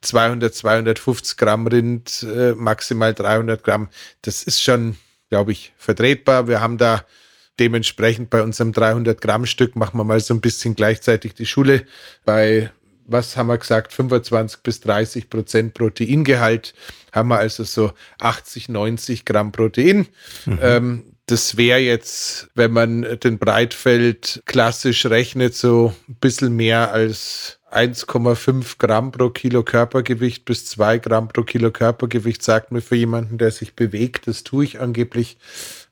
200, 250 Gramm Rind, äh, maximal 300 Gramm. Das ist schon, glaube ich, vertretbar. Wir haben da dementsprechend bei unserem 300 Gramm Stück machen wir mal so ein bisschen gleichzeitig die Schule bei was haben wir gesagt, 25 bis 30 Prozent Proteingehalt, haben wir also so 80, 90 Gramm Protein. Mhm. Ähm, das wäre jetzt, wenn man den Breitfeld klassisch rechnet, so ein bisschen mehr als 1,5 Gramm pro Kilo Körpergewicht bis 2 Gramm pro Kilo Körpergewicht, sagt mir für jemanden, der sich bewegt. Das tue ich angeblich.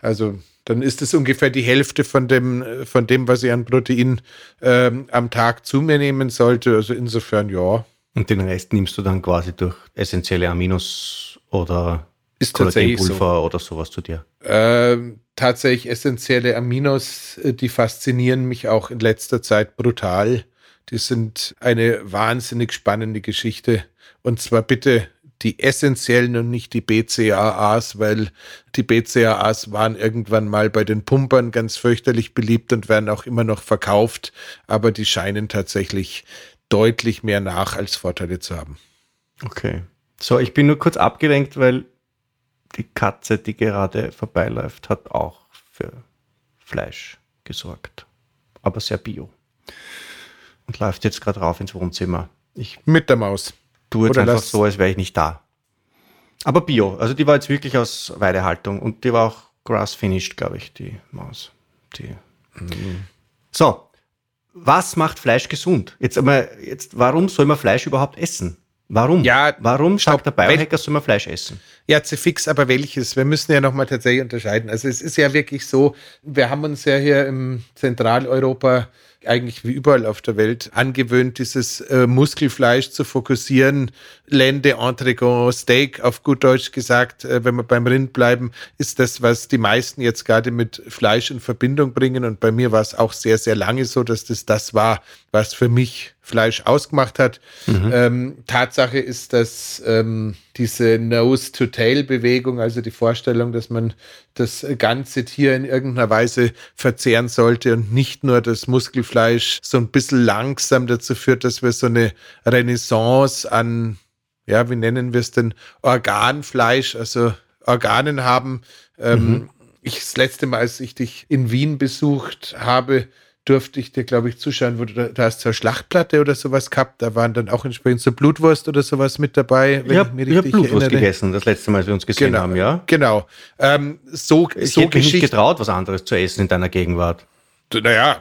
Also dann ist es ungefähr die Hälfte von dem, von dem, was ich an Protein ähm, am Tag zu mir nehmen sollte. Also insofern ja. Und den Rest nimmst du dann quasi durch essentielle Aminos oder ist Kollagenpulver so. oder sowas zu dir? Ähm, tatsächlich essentielle Aminos, äh, die faszinieren mich auch in letzter Zeit brutal. Die sind eine wahnsinnig spannende Geschichte. Und zwar bitte die essentiellen und nicht die BCAAs, weil die BCAAs waren irgendwann mal bei den Pumpern ganz fürchterlich beliebt und werden auch immer noch verkauft, aber die scheinen tatsächlich deutlich mehr Nach- als Vorteile zu haben. Okay. So, ich bin nur kurz abgelenkt, weil die Katze, die gerade vorbeiläuft, hat auch für Fleisch gesorgt. Aber sehr bio. Und läuft jetzt gerade rauf ins Wohnzimmer. Ich Mit der Maus. Tue jetzt Oder einfach so, als wäre ich nicht da. Aber bio. Also die war jetzt wirklich aus Weidehaltung und die war auch grass-finished, glaube ich, die Maus. Die. So, was macht Fleisch gesund? Jetzt einmal, jetzt, warum soll man Fleisch überhaupt essen? Warum? Ja, warum stopp. sagt der Biohacker, soll man Fleisch essen? Ja, zu fix, aber welches? Wir müssen ja nochmal tatsächlich unterscheiden. Also es ist ja wirklich so, wir haben uns ja hier im Zentraleuropa eigentlich wie überall auf der Welt angewöhnt, dieses äh, Muskelfleisch zu fokussieren. Lende, Entrecot, Steak, auf gut Deutsch gesagt, äh, wenn wir beim Rind bleiben, ist das, was die meisten jetzt gerade mit Fleisch in Verbindung bringen. Und bei mir war es auch sehr, sehr lange so, dass das das war, was für mich Fleisch ausgemacht hat. Ähm, Tatsache ist, dass ähm, diese Nose-to-Tail-Bewegung, also die Vorstellung, dass man das ganze Tier in irgendeiner Weise verzehren sollte und nicht nur das Muskelfleisch so ein bisschen langsam dazu führt, dass wir so eine Renaissance an, ja, wie nennen wir es denn, Organfleisch, also Organen haben. Ähm, Ich das letzte Mal, als ich dich in Wien besucht habe, durfte ich dir, glaube ich, zuschauen, wo du da, da hast du eine Schlachtplatte oder sowas gehabt. Da waren dann auch entsprechend so Blutwurst oder sowas mit dabei, wenn Ich ich mich hab richtig Blutwurst erinnere. gegessen, das letzte Mal, als wir uns gesehen Genau, haben, ja? genau. Ähm, so Ich so hätte mich nicht getraut, was anderes zu essen in deiner Gegenwart. Naja,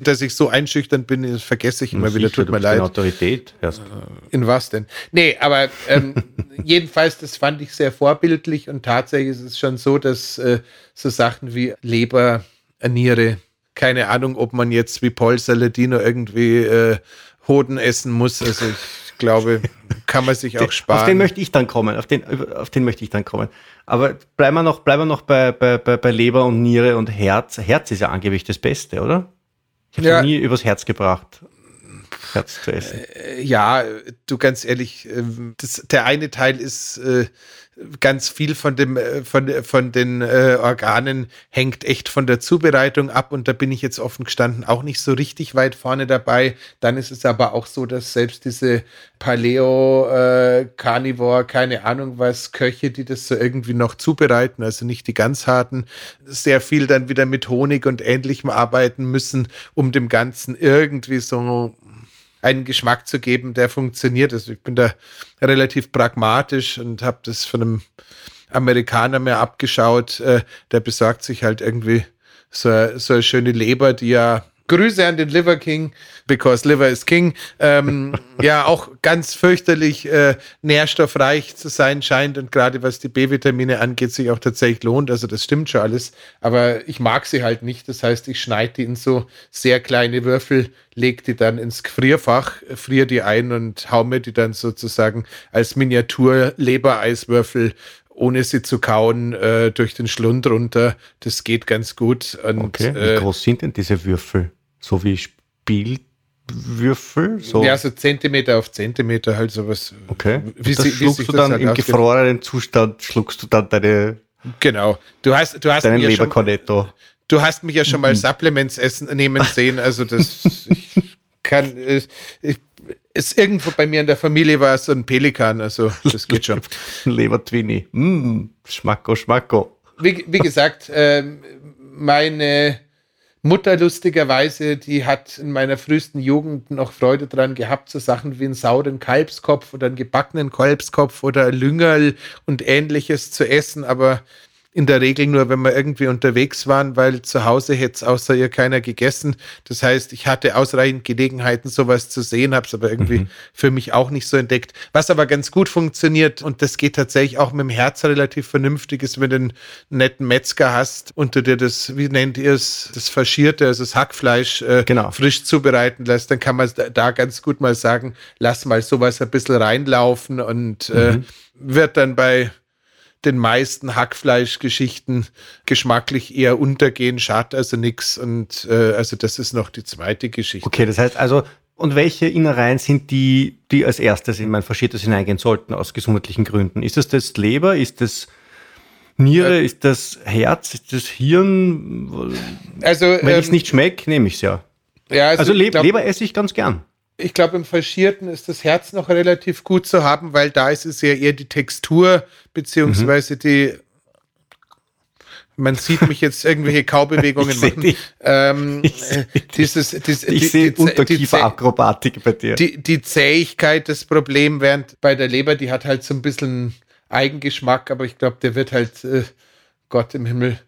dass ich so einschüchtern bin, das vergesse ich immer wieder, Sicher, tut du mir leid. Autorität. Erst. In was denn? Nee, aber ähm, jedenfalls, das fand ich sehr vorbildlich und tatsächlich ist es schon so, dass äh, so Sachen wie Leber, Niere, keine Ahnung, ob man jetzt wie Paul Saladino irgendwie äh, Hoden essen muss. Also ich glaube, kann man sich auch sparen. Auf den möchte ich dann kommen. Auf den, auf den möchte ich dann kommen. Aber bleiben wir noch, bleiben wir noch bei, bei, bei, Leber und Niere und Herz. Herz ist ja angeblich das Beste, oder? Ich habe Ja. nie übers Herz gebracht, Herz zu essen. Ja, du ganz ehrlich, ähm, das, der eine Teil ist äh, ganz viel von dem äh, von von den äh, Organen hängt echt von der Zubereitung ab und da bin ich jetzt offen gestanden auch nicht so richtig weit vorne dabei. Dann ist es aber auch so, dass selbst diese Paleo äh, Carnivore, keine Ahnung was Köche, die das so irgendwie noch zubereiten, also nicht die ganz harten, sehr viel dann wieder mit Honig und ähnlichem arbeiten müssen, um dem Ganzen irgendwie so einen Geschmack zu geben, der funktioniert. Also ich bin da relativ pragmatisch und habe das von einem Amerikaner mir abgeschaut. Äh, der besorgt sich halt irgendwie so, so eine schöne Leber, die ja Grüße an den Liver King, because Liver is King. Ähm, ja, auch ganz fürchterlich äh, nährstoffreich zu sein scheint und gerade was die B-Vitamine angeht, sich auch tatsächlich lohnt. Also das stimmt schon alles. Aber ich mag sie halt nicht. Das heißt, ich schneide die in so sehr kleine Würfel, leg die dann ins Gefrierfach, friere die ein und hau mir die dann sozusagen als Miniatur-Lebereiswürfel ohne sie zu kauen, äh, durch den Schlund runter. Das geht ganz gut. Und, Okay. Wie äh, groß sind denn diese Würfel? So wie Spielwürfel? So. Ja, so Zentimeter auf Zentimeter, halt sowas. okay. Wie, das sie, wie schluckst du dann halt im ausgeht. gefrorenen Zustand, schluckst du dann deine, Genau. Du hast, du hast, deinen mich ja schon, du hast mich ja schon mal Supplements essen, nehmen sehen. Also das ich kann, äh, ich, ist irgendwo bei mir in der Familie war es so ein Pelikan. Also das geht schon. Lebertwini. Mm, Schmacko, Schmacko. wie, wie gesagt, ähm, meine Mutter lustigerweise, die hat in meiner frühesten Jugend noch Freude dran gehabt, so Sachen wie einen sauren Kalbskopf oder einen gebackenen Kalbskopf oder Lüngerl und ähnliches zu essen, aber in der Regel nur, wenn wir irgendwie unterwegs waren, weil zu Hause hätte es außer ihr keiner gegessen. Das heißt, ich hatte ausreichend Gelegenheiten, sowas zu sehen, habe es aber irgendwie für mich auch nicht so entdeckt. Was aber ganz gut funktioniert und das geht tatsächlich auch mit dem Herz relativ vernünftig, ist, wenn du einen netten Metzger hast und du dir das, wie nennt ihr es, das Faschierte, also das Hackfleisch äh, Genau. frisch zubereiten lässt, dann kann man da, da ganz gut mal sagen, lass mal sowas ein bisschen reinlaufen und äh, wird dann bei den meisten Hackfleischgeschichten geschmacklich eher untergehen, schadet also nichts. Und äh, also das ist noch die zweite Geschichte. Okay, das heißt also, und welche Innereien sind die, die als erstes in mein Faschiertes hineingehen sollten, aus gesundheitlichen Gründen? Ist das das Leber? Ist das Niere? Ist das Herz? Ist das Hirn? Also, Wenn ähm, ich es nicht schmecke, nehme ich es ja. ja, Also ich Le glaub, Leber esse ich ganz gern. Ich glaube, im Faschierten ist das Herz noch relativ gut zu haben, weil da ist es ja eher die Textur beziehungsweise mhm. die man sieht mich jetzt irgendwelche Kaubewegungen machen. Ähm, ich dieses, dieses, ich die, sehe die, Unterkieferakrobatik bei dir. Die, die Zähigkeit des Problems, während bei der Leber, die hat halt so ein bisschen Eigengeschmack, aber ich glaube, der wird halt, äh, Gott im Himmel,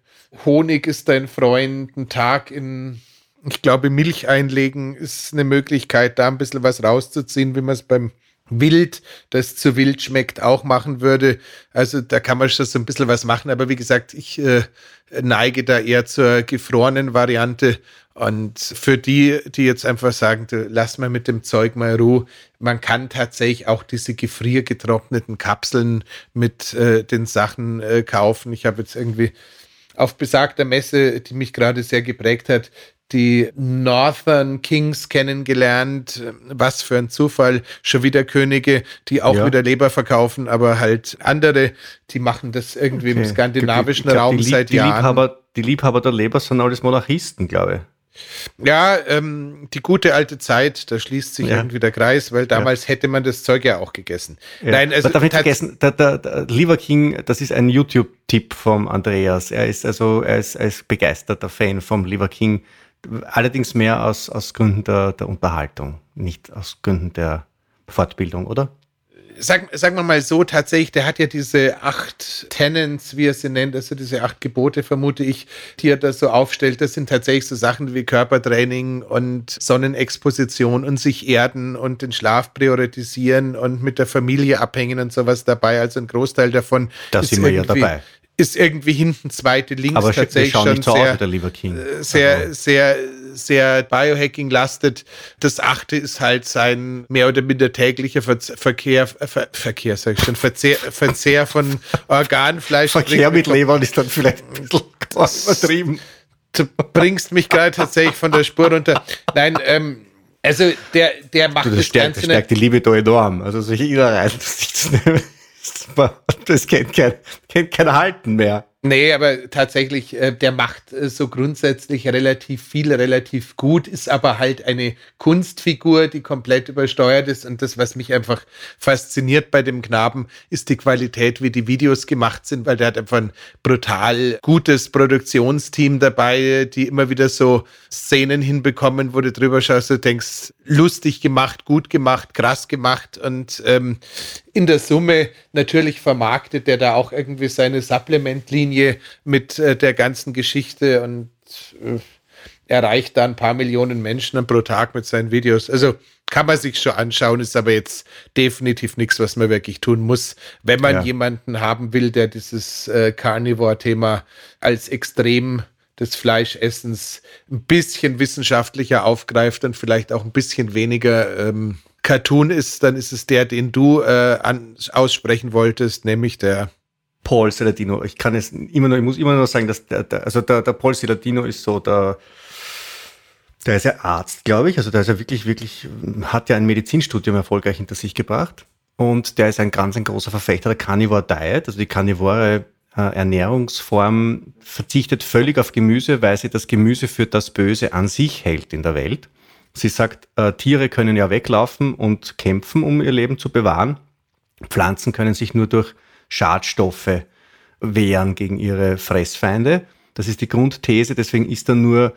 Honig ist dein Freund, ein Tag in, ich glaube, Milch einlegen ist eine Möglichkeit, da ein bisschen was rauszuziehen, wie man es beim Wild, das zu wild schmeckt, auch machen würde. Also da kann man schon so ein bisschen was machen. Aber wie gesagt, ich äh, neige da eher zur gefrorenen Variante. Und für die, die jetzt einfach sagen, lass mal mit dem Zeug mal Ruhe, man kann tatsächlich auch diese gefriergetrockneten Kapseln mit äh, den Sachen äh, kaufen. Ich habe jetzt irgendwie auf besagter Messe, die mich gerade sehr geprägt hat, die Northern Kings kennengelernt. Was für ein Zufall. Schon wieder Könige, die auch ja. wieder Leber verkaufen, aber halt andere, die machen das irgendwie okay. im skandinavischen glaub, Raum seit die Jahren. Liebhaber, die Liebhaber der Leber sind alles Monarchisten, glaube ich. Ja, ähm, die gute alte Zeit, da schließt sich ja. irgendwie der Kreis, weil damals ja. hätte man das Zeug ja auch gegessen. Ja. Nein, also man darf nicht vergessen, der, der, der Liver King, das ist ein YouTube-Tipp vom Andreas. Er ist also, er ist, er ist begeisterter Fan vom Liver King. Allerdings mehr aus, aus Gründen der, der Unterhaltung, nicht aus Gründen der Fortbildung, oder? Sag, sagen wir mal so, tatsächlich, der hat ja diese acht Tenants, wie er sie nennt, also diese acht Gebote, vermute ich, die er da so aufstellt. Das sind tatsächlich so Sachen wie Körpertraining und Sonnenexposition und sich erden und den Schlaf priorisieren und mit der Familie abhängen und sowas dabei. Also ein Großteil davon. Da sind wir ja dabei ist irgendwie hinten zweite links Aber tatsächlich schon sehr, aus, lieber King. Äh, sehr, also. sehr, sehr Biohacking lastet. Das achte ist halt sein mehr oder minder täglicher Ver Verkehr, Ver Verkehr, sag ich schon, Verzehr, Verzehr von Organfleisch. Verkehr mit Leber ist dann vielleicht ein bisschen übertrieben. Du bringst mich gerade tatsächlich von der Spur runter. Nein, ähm, also der, der macht du, das, das stärkt, Ganze. Das stärkt die Liebe da enorm. Also solche Innereien, das kennt kein, kennt kein Halten mehr. Nee, aber tatsächlich, äh, der macht äh, so grundsätzlich relativ viel, relativ gut, ist aber halt eine Kunstfigur, die komplett übersteuert ist. Und das, was mich einfach fasziniert bei dem Knaben, ist die Qualität, wie die Videos gemacht sind, weil der hat einfach ein brutal gutes Produktionsteam dabei, die immer wieder so Szenen hinbekommen, wo du drüber schaust und denkst, lustig gemacht, gut gemacht, krass gemacht. Und ähm, in der Summe natürlich vermarktet der da auch irgendwie seine Supplement-Linie mit äh, der ganzen Geschichte und äh, erreicht da ein paar Millionen Menschen pro Tag mit seinen Videos. Also kann man sich schon anschauen, ist aber jetzt definitiv nichts, was man wirklich tun muss, wenn man ja. jemanden haben will, der dieses äh, Carnivore-Thema als extrem des Fleischessens ein bisschen wissenschaftlicher aufgreift und vielleicht auch ein bisschen weniger ähm, Cartoon ist, dann ist es der, den du äh, aussprechen wolltest, nämlich der Paul Saladino. Ich kann es immer noch, ich muss immer noch sagen, dass der, der also der, der Paul Saladino ist so der, der ist ja Arzt, glaube ich. Also der ist ja wirklich, wirklich, hat ja ein Medizinstudium erfolgreich hinter sich gebracht. Und der ist ein ganz ein großer Verfechter der Carnivore Diet, also die Carnivore äh, Ernährungsform verzichtet völlig auf Gemüse, weil sie das Gemüse für das Böse an sich hält in der Welt. Sie sagt, äh, Tiere können ja weglaufen und kämpfen, um ihr Leben zu bewahren. Pflanzen können sich nur durch Schadstoffe wehren gegen ihre Fressfeinde. Das ist die Grundthese, deswegen ist da nur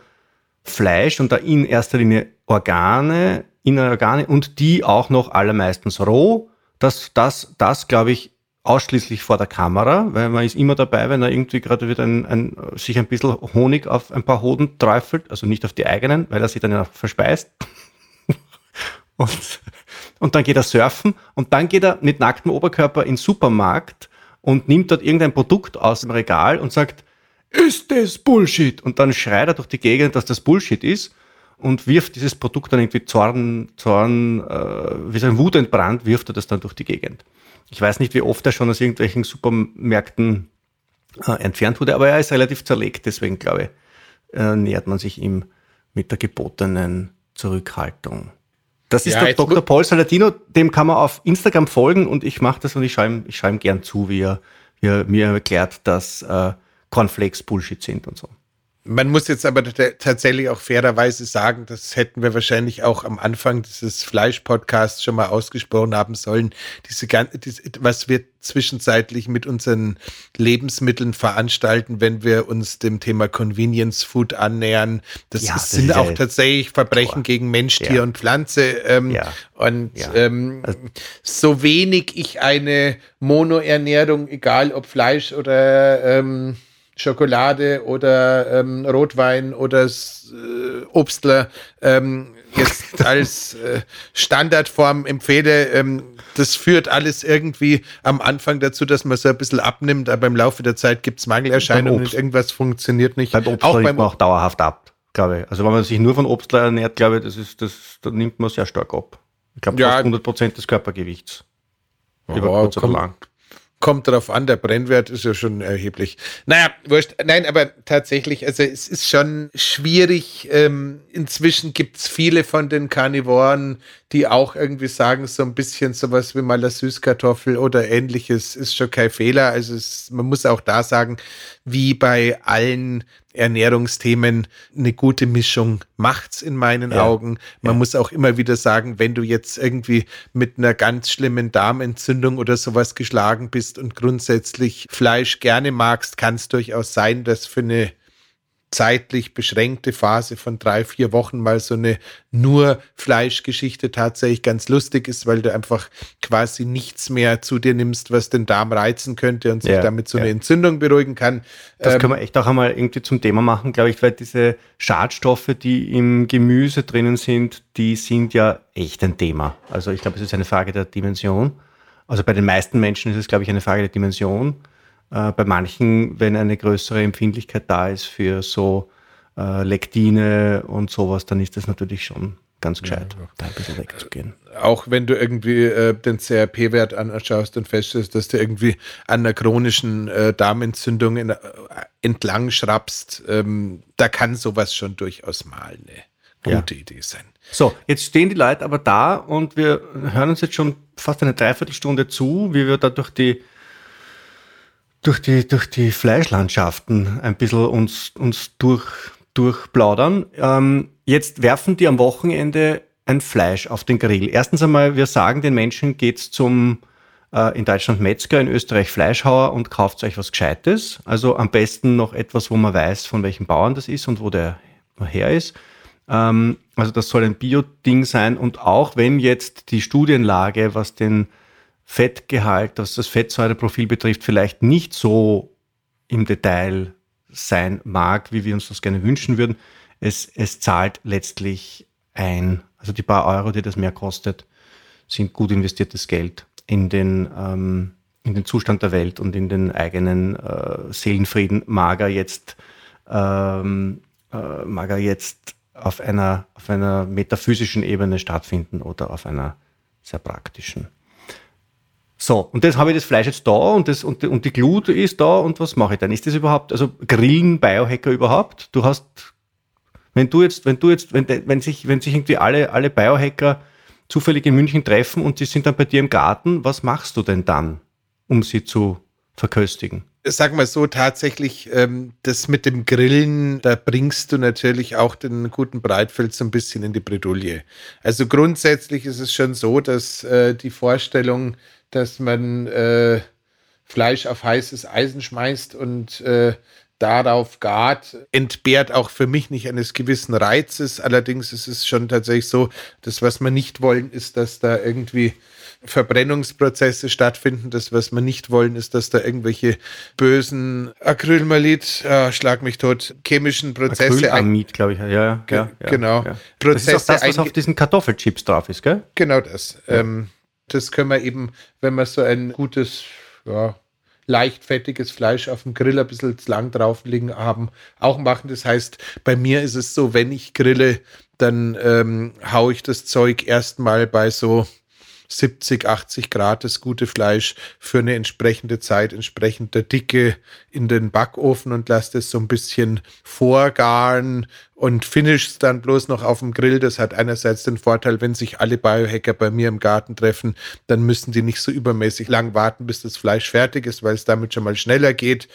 Fleisch und da in erster Linie Organe, innere Organe und die auch noch allermeistens roh. Das, das, das glaube ich, ausschließlich vor der Kamera, weil man ist immer dabei, wenn er irgendwie gerade wieder ein, ein, sich ein bisschen Honig auf ein paar Hoden träufelt, also nicht auf die eigenen, weil er sie dann ja verspeist. und, und dann geht er surfen und dann geht er mit nacktem Oberkörper in den Supermarkt und nimmt dort irgendein Produkt aus dem Regal und sagt, ist das Bullshit? Und dann schreit er durch die Gegend, dass das Bullshit ist und wirft dieses Produkt dann irgendwie Zorn, Zorn, äh, wie so ein Wutentbrannt, wirft er das dann durch die Gegend. Ich weiß nicht, wie oft er schon aus irgendwelchen Supermärkten äh, entfernt wurde, aber er ist relativ zerlegt, deswegen glaube ich, äh, nähert man sich ihm mit der gebotenen Zurückhaltung. Das ist ja, der Dr. Paul Saladino, dem kann man auf Instagram folgen und ich mache das und ich schreibe ich schreib ihm gern zu, wie er, wie er mir erklärt, dass äh, Cornflakes Bullshit sind und so. Man muss jetzt aber tatsächlich auch fairerweise sagen, das hätten wir wahrscheinlich auch am Anfang dieses Fleisch-Podcasts schon mal ausgesprochen haben sollen. Diese, diese, was wir zwischenzeitlich mit unseren Lebensmitteln veranstalten, wenn wir uns dem Thema Convenience Food annähern. Das, ja, ist, das sind auch ja tatsächlich Verbrechen Tor. gegen Mensch, Tier ja. und Pflanze. Ähm, und ähm, also so wenig ich eine Monoernährung, egal ob Fleisch oder ähm, Schokolade oder ähm, Rotwein oder äh, Obstler ähm, jetzt als äh, Standardform empfehle. Ähm, das führt alles irgendwie am Anfang dazu, dass man so ein bisschen abnimmt, aber im Laufe der Zeit gibt es Mangelerscheinungen und irgendwas funktioniert nicht. Beim Obstler auch beim auch dauerhaft ab, glaube ich. Also wenn man sich nur von Obstler ernährt, glaube ich, das ist, das, da nimmt man sehr stark ab. Ich glaube, ja, fast 100 Prozent des Körpergewichts. Über kurz oder lang kommt darauf an, der Brennwert ist ja schon erheblich. Naja, wurscht. Nein, aber tatsächlich, also es ist schon schwierig. Ähm, inzwischen gibt es viele von den Karnivoren, die auch irgendwie sagen, so ein bisschen sowas wie mal eine Süßkartoffel oder ähnliches ist schon kein Fehler. Also es, man muss auch da sagen, wie bei allen Ernährungsthemen eine gute Mischung macht's in meinen ja, Augen. Man ja. muss auch immer wieder sagen, wenn du jetzt irgendwie mit einer ganz schlimmen Darmentzündung oder sowas geschlagen bist und grundsätzlich Fleisch gerne magst, kann es durchaus sein, dass für eine zeitlich beschränkte Phase von drei, vier Wochen mal so eine nur Fleischgeschichte tatsächlich ganz lustig ist, weil du einfach quasi nichts mehr zu dir nimmst, was den Darm reizen könnte und sich ja, damit so ja. eine Entzündung beruhigen kann. Das ähm, können wir echt auch einmal irgendwie zum Thema machen, glaube ich, weil diese Schadstoffe, die im Gemüse drinnen sind, die sind ja echt ein Thema. Also ich glaube, es ist eine Frage der Dimension. Also bei den meisten Menschen ist es, glaube ich, eine Frage der Dimension. Äh, bei manchen, wenn eine größere Empfindlichkeit da ist für so äh, Lektine und sowas, dann ist das natürlich schon ganz gescheit, ja, da ein bisschen wegzugehen. Auch wenn du irgendwie äh, den CRP-Wert anschaust und feststellst, dass du irgendwie an einer chronischen äh, Darmentzündung in, äh, entlang schrappst, ähm, da kann sowas schon durchaus mal eine gute ja. Idee sein. So, jetzt stehen die Leute aber da und wir hören uns jetzt schon fast eine Dreiviertelstunde zu, wie wir da durch die durch die, durch die Fleischlandschaften ein bisschen uns, uns durch, durchplaudern. Ähm, jetzt werfen die am Wochenende ein Fleisch auf den Grill. Erstens einmal, wir sagen den Menschen, geht's zum äh, in Deutschland Metzger, in Österreich Fleischhauer und kauft euch was Gescheites. Also am besten noch etwas, wo man weiß, von welchem Bauern das ist und wo der her ist. Ähm, also das soll ein Bio-Ding sein. Und auch wenn jetzt die Studienlage, was den Fettgehalt, was das Fettsäureprofil betrifft, vielleicht nicht so im Detail sein mag, wie wir uns das gerne wünschen würden. Es, es zahlt letztlich ein. Also die paar Euro, die das mehr kostet, sind gut investiertes Geld in den, ähm, in den Zustand der Welt und in den eigenen äh, Seelenfrieden. Mag er jetzt, ähm, äh, mag er jetzt auf einer, auf einer metaphysischen Ebene stattfinden oder auf einer sehr praktischen. So, und das habe ich das Fleisch jetzt da und, das, und, und die Glut ist da und was mache ich dann? Ist das überhaupt, also grillen Biohacker überhaupt? Du hast, wenn du jetzt, wenn du jetzt, wenn, wenn sich, wenn sich irgendwie alle, alle Biohacker zufällig in München treffen und sie sind dann bei dir im Garten, was machst du denn dann, um sie zu verköstigen? Sag mal so, tatsächlich, ähm, das mit dem Grillen, da bringst du natürlich auch den guten Breitfeld so ein bisschen in die Bredouille. Also grundsätzlich ist es schon so, dass äh, die Vorstellung, dass man äh, Fleisch auf heißes Eisen schmeißt und äh, darauf gart, entbehrt auch für mich nicht eines gewissen Reizes. Allerdings ist es schon tatsächlich so, das, was wir nicht wollen, ist, dass da irgendwie Verbrennungsprozesse stattfinden. Das, was wir nicht wollen, ist, dass da irgendwelche bösen Acrylmalit, oh, schlag mich tot, chemischen Prozesse. Acrylamid, glaube ich, ja, ja, ja, Genau. Ja. Prozesse das ist auch das, was auf diesen Kartoffelchips drauf ist, gell? Genau das. Ja. Ähm, das können wir eben, wenn wir so ein gutes, ja, leicht fettiges Fleisch auf dem Grill ein bisschen zu lang drauf liegen haben, auch machen. Das heißt, bei mir ist es so, wenn ich grille, dann ähm, haue ich das Zeug erstmal bei so 70, 80 Grad das gute Fleisch für eine entsprechende Zeit, entsprechend der Dicke in den Backofen und lasst es so ein bisschen vorgaren und finish dann bloß noch auf dem Grill. Das hat einerseits den Vorteil, wenn sich alle Biohacker bei mir im Garten treffen, dann müssen die nicht so übermäßig lang warten, bis das Fleisch fertig ist, weil es damit schon mal schneller geht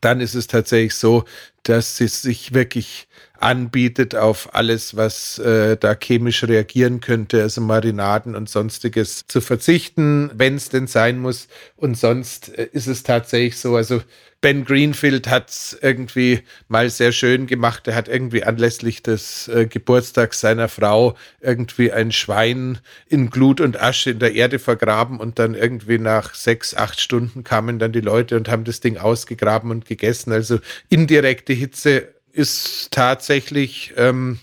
dann ist es tatsächlich so, dass es sich wirklich anbietet auf alles, was äh, da chemisch reagieren könnte, also Marinaden und sonstiges zu verzichten, wenn es denn sein muss. Und sonst äh, ist es tatsächlich so, also Ben Greenfield hat es irgendwie mal sehr schön gemacht. Er hat irgendwie anlässlich des äh, Geburtstags seiner Frau irgendwie ein Schwein in Glut und Asche in der Erde vergraben und dann irgendwie nach sechs, acht Stunden kamen dann die Leute und haben das Ding ausgegraben und gegessen. Also indirekte Hitze ist tatsächlich ähm,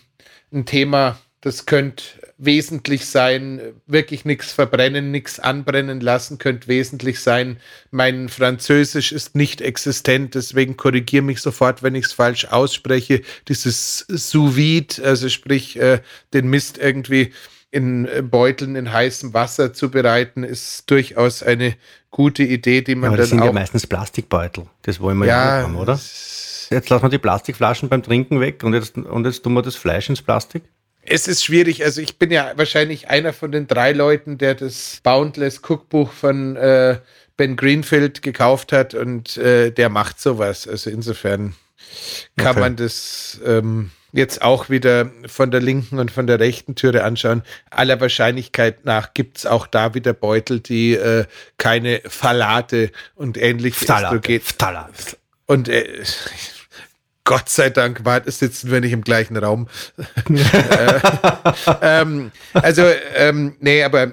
ein Thema, das könnte wesentlich sein, wirklich nichts verbrennen, nichts anbrennen lassen, könnte wesentlich sein. Mein Französisch ist nicht existent, deswegen korrigiere mich sofort, wenn ich es falsch ausspreche. Dieses sous vide, also sprich äh, den Mist irgendwie in äh, Beuteln in heißem Wasser zu bereiten, ist durchaus eine gute Idee, die man Aber das dann sind auch. Ja meistens Plastikbeutel. Das wollen wir ja, ja haben, oder? Jetzt lassen wir die Plastikflaschen beim Trinken weg und jetzt, und jetzt tun wir das Fleisch ins Plastik? Es ist schwierig. Also ich bin ja wahrscheinlich einer von den drei Leuten, der das Boundless Cookbuch von äh, Ben Greenfield gekauft hat und äh, der macht sowas. Also insofern kann okay. man das ähm, jetzt auch wieder von der linken und von der rechten Türe anschauen. Aller Wahrscheinlichkeit nach gibt es auch da wieder Beutel, die äh, keine Phthalate und ähnliche Phthalate. Östrogen. Phthalate. Und äh, Gott sei Dank sitzen wir nicht im gleichen Raum. äh, ähm, also, ähm, nee, aber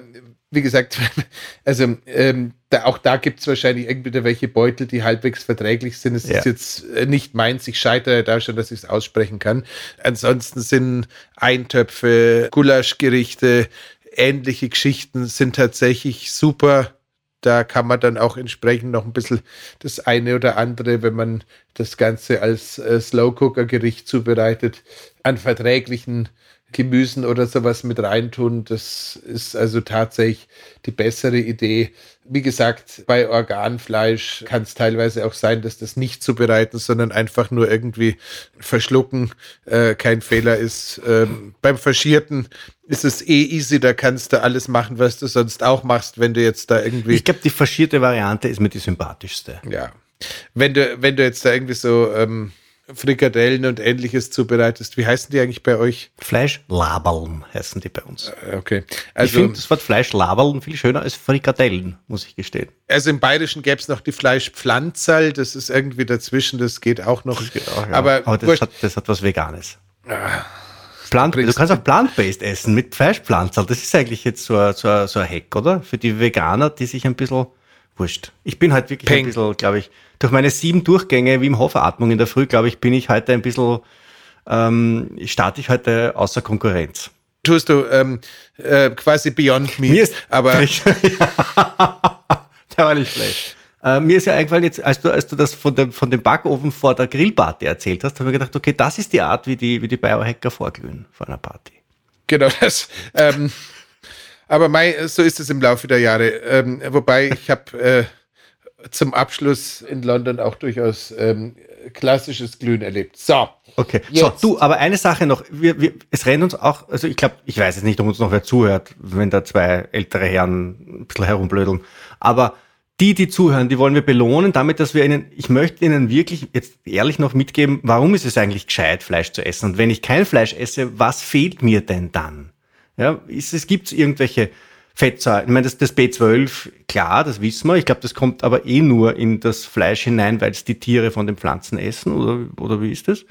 wie gesagt, also ähm, da, auch da gibt es wahrscheinlich irgendwie welche Beutel, die halbwegs verträglich sind. Es ja. ist jetzt äh, nicht meins, ich scheitere da schon, dass ich es aussprechen kann. Ansonsten sind Eintöpfe, Gulaschgerichte, ähnliche Geschichten sind tatsächlich super da kann man dann auch entsprechend noch ein bisschen das eine oder andere, wenn man das Ganze als äh, Slow-Cooker-Gericht zubereitet, an verträglichen Gemüsen oder sowas mit reintun. Das ist also tatsächlich die bessere Idee. Wie gesagt, bei Organfleisch kann es teilweise auch sein, dass das nicht zubereiten, sondern einfach nur irgendwie verschlucken äh, kein Fehler ist. Ähm, beim Verschierten ist es eh easy, da kannst du alles machen, was du sonst auch machst, wenn du jetzt da irgendwie. Ich glaube, die faschierte Variante ist mir die sympathischste. Ja. Wenn du, wenn du jetzt da irgendwie so ähm, Frikadellen und ähnliches zubereitest. Wie heißen die eigentlich bei euch? Fleischlaberln heißen die bei uns. Äh, okay. Also, ich finde das Wort Fleischlaberln viel schöner als Frikadellen, muss ich gestehen. Also im Bayerischen gäbe es noch die Fleischpflanzerl, das ist irgendwie dazwischen, das geht auch noch. Geht auch, ja. Aber, Aber das, hat, das, hat, was Veganes. Ah. Plant, du kannst auch plant-based essen mit Fleischpflanzerl. Das ist eigentlich jetzt so ein, so, ein, so ein Hack, oder? Für die Veganer, die sich ein bisschen wurscht. Ich bin halt wirklich Peng. ein bisschen, glaube ich, durch meine sieben Durchgänge wie im Hoferatmung in der Früh, glaube ich, bin ich heute ein bisschen, ähm, starte ich heute außer Konkurrenz. Tust du ähm, äh, quasi Beyond Me. Mir ist, aber der war nicht schlecht. Äh, mir ist ja eingefallen, jetzt, als du, als du das von dem, von dem Backofen vor der Grillparty erzählt hast, habe ich gedacht, okay, das ist die Art, wie die, wie die Biohacker vorglühen vor einer Party. Genau das. Ähm, aber Mai, so ist es im Laufe der Jahre. Ähm, wobei ich habe äh, zum Abschluss in London auch durchaus ähm, klassisches Glühen erlebt. So. Okay. Jetzt. So, du, aber eine Sache noch. Wir, wir, es rennt uns auch, also ich glaube, ich weiß jetzt nicht, ob uns noch wer zuhört, wenn da zwei ältere Herren ein bisschen herumblödeln. Aber die, die zuhören, die wollen wir belohnen, damit, dass wir ihnen, ich möchte ihnen wirklich jetzt ehrlich noch mitgeben, warum ist es eigentlich gescheit, Fleisch zu essen? Und wenn ich kein Fleisch esse, was fehlt mir denn dann? Ja, ist, es gibt irgendwelche Fettsäuren. Ich meine, das, das B12, klar, das wissen wir. Ich glaube, das kommt aber eh nur in das Fleisch hinein, weil es die Tiere von den Pflanzen essen, oder, oder wie ist das?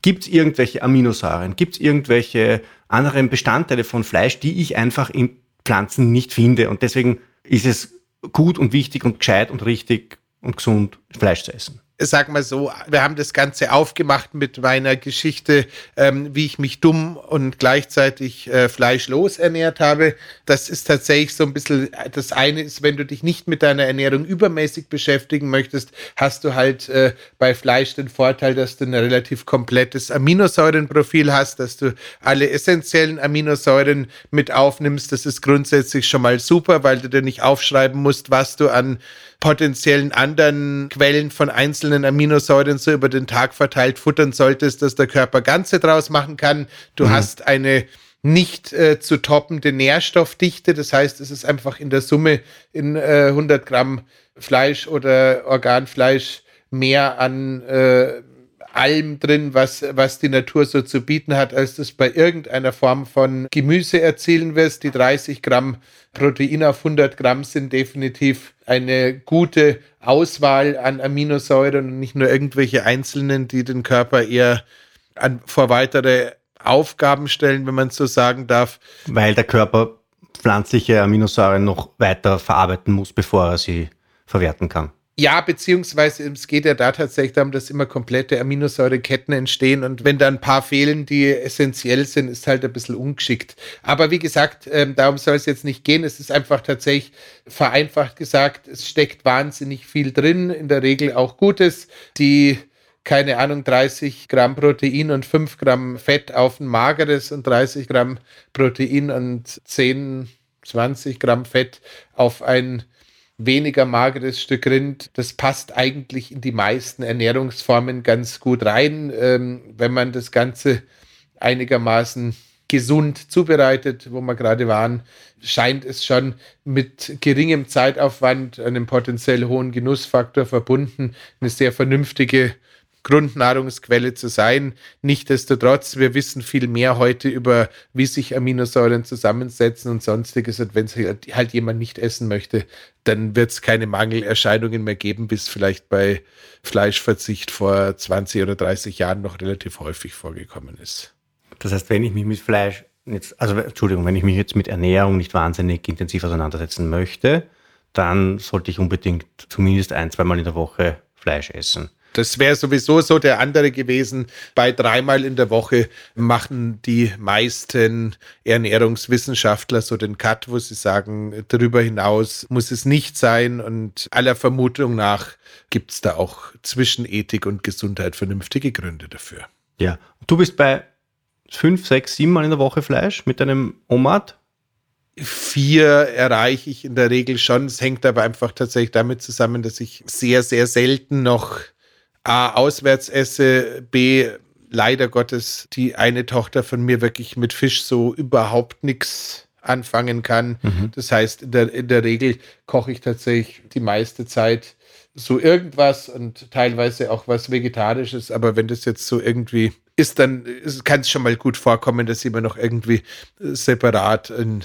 Gibt es irgendwelche Aminosäuren? Gibt es irgendwelche anderen Bestandteile von Fleisch, die ich einfach in Pflanzen nicht finde? Und deswegen ist es gut und wichtig und gescheit und richtig und gesund, Fleisch zu essen sag mal so, wir haben das Ganze aufgemacht mit meiner Geschichte, ähm, wie ich mich dumm und gleichzeitig äh, fleischlos ernährt habe. Das ist tatsächlich so ein bisschen, das eine ist, wenn du dich nicht mit deiner Ernährung übermäßig beschäftigen möchtest, hast du halt äh, bei Fleisch den Vorteil, dass du ein relativ komplettes Aminosäurenprofil hast, dass du alle essentiellen Aminosäuren mit aufnimmst. Das ist grundsätzlich schon mal super, weil du dir nicht aufschreiben musst, was du an potenziellen anderen Quellen von einzelnen Aminosäuren so über den Tag verteilt futtern solltest, dass der Körper Ganze draus machen kann. Du mhm. hast eine nicht äh, zu toppende Nährstoffdichte. Das heißt, es ist einfach in der Summe in äh, 100 Gramm Fleisch oder Organfleisch mehr an äh, allem drin, was, was die Natur so zu bieten hat, als das bei irgendeiner Form von Gemüse erzielen wirst. Die 30 Gramm Protein auf 100 Gramm sind definitiv eine gute Auswahl an Aminosäuren und nicht nur irgendwelche einzelnen, die den Körper eher an, vor weitere Aufgaben stellen, wenn man so sagen darf. Weil der Körper pflanzliche Aminosäuren noch weiter verarbeiten muss, bevor er sie verwerten kann. Ja, beziehungsweise es geht ja da tatsächlich darum, dass immer komplette Aminosäureketten entstehen und wenn da ein paar fehlen, die essentiell sind, ist halt ein bisschen ungeschickt. Aber wie gesagt, ähm, darum soll es jetzt nicht gehen. Es ist einfach tatsächlich vereinfacht gesagt, es steckt wahnsinnig viel drin, in der Regel auch Gutes. Die keine Ahnung, 30 Gramm Protein und 5 Gramm Fett auf ein mageres und 30 Gramm Protein und 10, 20 Gramm Fett auf ein weniger mageres Stück Rind, das passt eigentlich in die meisten Ernährungsformen ganz gut rein, ähm, wenn man das Ganze einigermaßen gesund zubereitet, wo wir gerade waren, scheint es schon mit geringem Zeitaufwand, einem potenziell hohen Genussfaktor verbunden, eine sehr vernünftige Grundnahrungsquelle zu sein. Nichtsdestotrotz, wir wissen viel mehr heute über, wie sich Aminosäuren zusammensetzen und sonstiges. Und wenn es halt, halt jemand nicht essen möchte, dann wird es keine Mangelerscheinungen mehr geben, bis vielleicht bei Fleischverzicht vor 20 oder 30 Jahren noch relativ häufig vorgekommen ist. Das heißt, wenn ich mich mit Fleisch jetzt, also Entschuldigung, wenn ich mich jetzt mit Ernährung nicht wahnsinnig intensiv auseinandersetzen möchte, dann sollte ich unbedingt zumindest ein, zweimal in der Woche Fleisch essen. Das wäre sowieso so der andere gewesen. Bei dreimal in der Woche machen die meisten Ernährungswissenschaftler so den Cut, wo sie sagen, darüber hinaus muss es nicht sein. Und aller Vermutung nach gibt es da auch zwischen Ethik und Gesundheit vernünftige Gründe dafür. Ja. Du bist bei fünf, sechs, sieben Mal in der Woche Fleisch mit deinem Omat? Vier erreiche ich in der Regel schon. Es hängt aber einfach tatsächlich damit zusammen, dass ich sehr, sehr selten noch A, auswärts esse, B, leider Gottes die eine Tochter von mir wirklich mit Fisch so überhaupt nichts anfangen kann. Mhm. Das heißt, in der, in der Regel koche ich tatsächlich die meiste Zeit so irgendwas und teilweise auch was Vegetarisches. Aber wenn das jetzt so irgendwie ist, dann kann es schon mal gut vorkommen, dass ich mir noch irgendwie separat ein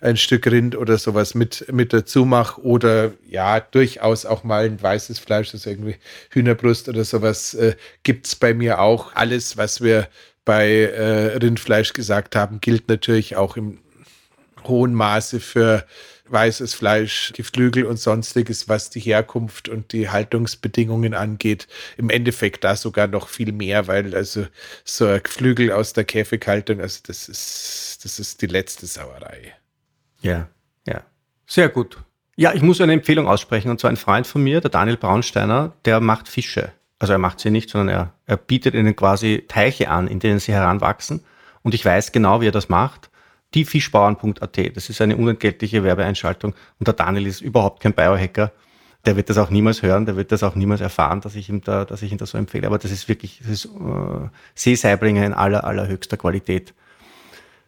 ein Stück Rind oder sowas mit, mit dazu mache oder ja, durchaus auch mal ein weißes Fleisch, das irgendwie Hühnerbrust oder sowas äh, gibt es bei mir auch. Alles, was wir bei äh, Rindfleisch gesagt haben, gilt natürlich auch im hohen Maße für weißes Fleisch, Geflügel und sonstiges, was die Herkunft und die Haltungsbedingungen angeht. Im Endeffekt da sogar noch viel mehr, weil also so ein Geflügel aus der Käfighaltung, also das ist, das ist die letzte Sauerei. Ja, ja. Sehr gut. Ja, ich muss eine Empfehlung aussprechen. Und zwar ein Freund von mir, der Daniel Braunsteiner, der macht Fische. Also er macht sie nicht, sondern er, er bietet ihnen quasi Teiche an, in denen sie heranwachsen. Und ich weiß genau, wie er das macht. Diefischbauern.at. Das ist eine unentgeltliche Werbeeinschaltung. Und der Daniel ist überhaupt kein Biohacker. Der wird das auch niemals hören, der wird das auch niemals erfahren, dass ich ihm da, dass ich ihm das so empfehle. Aber das ist wirklich, das ist äh, Seesaibringer in aller, allerhöchster Qualität.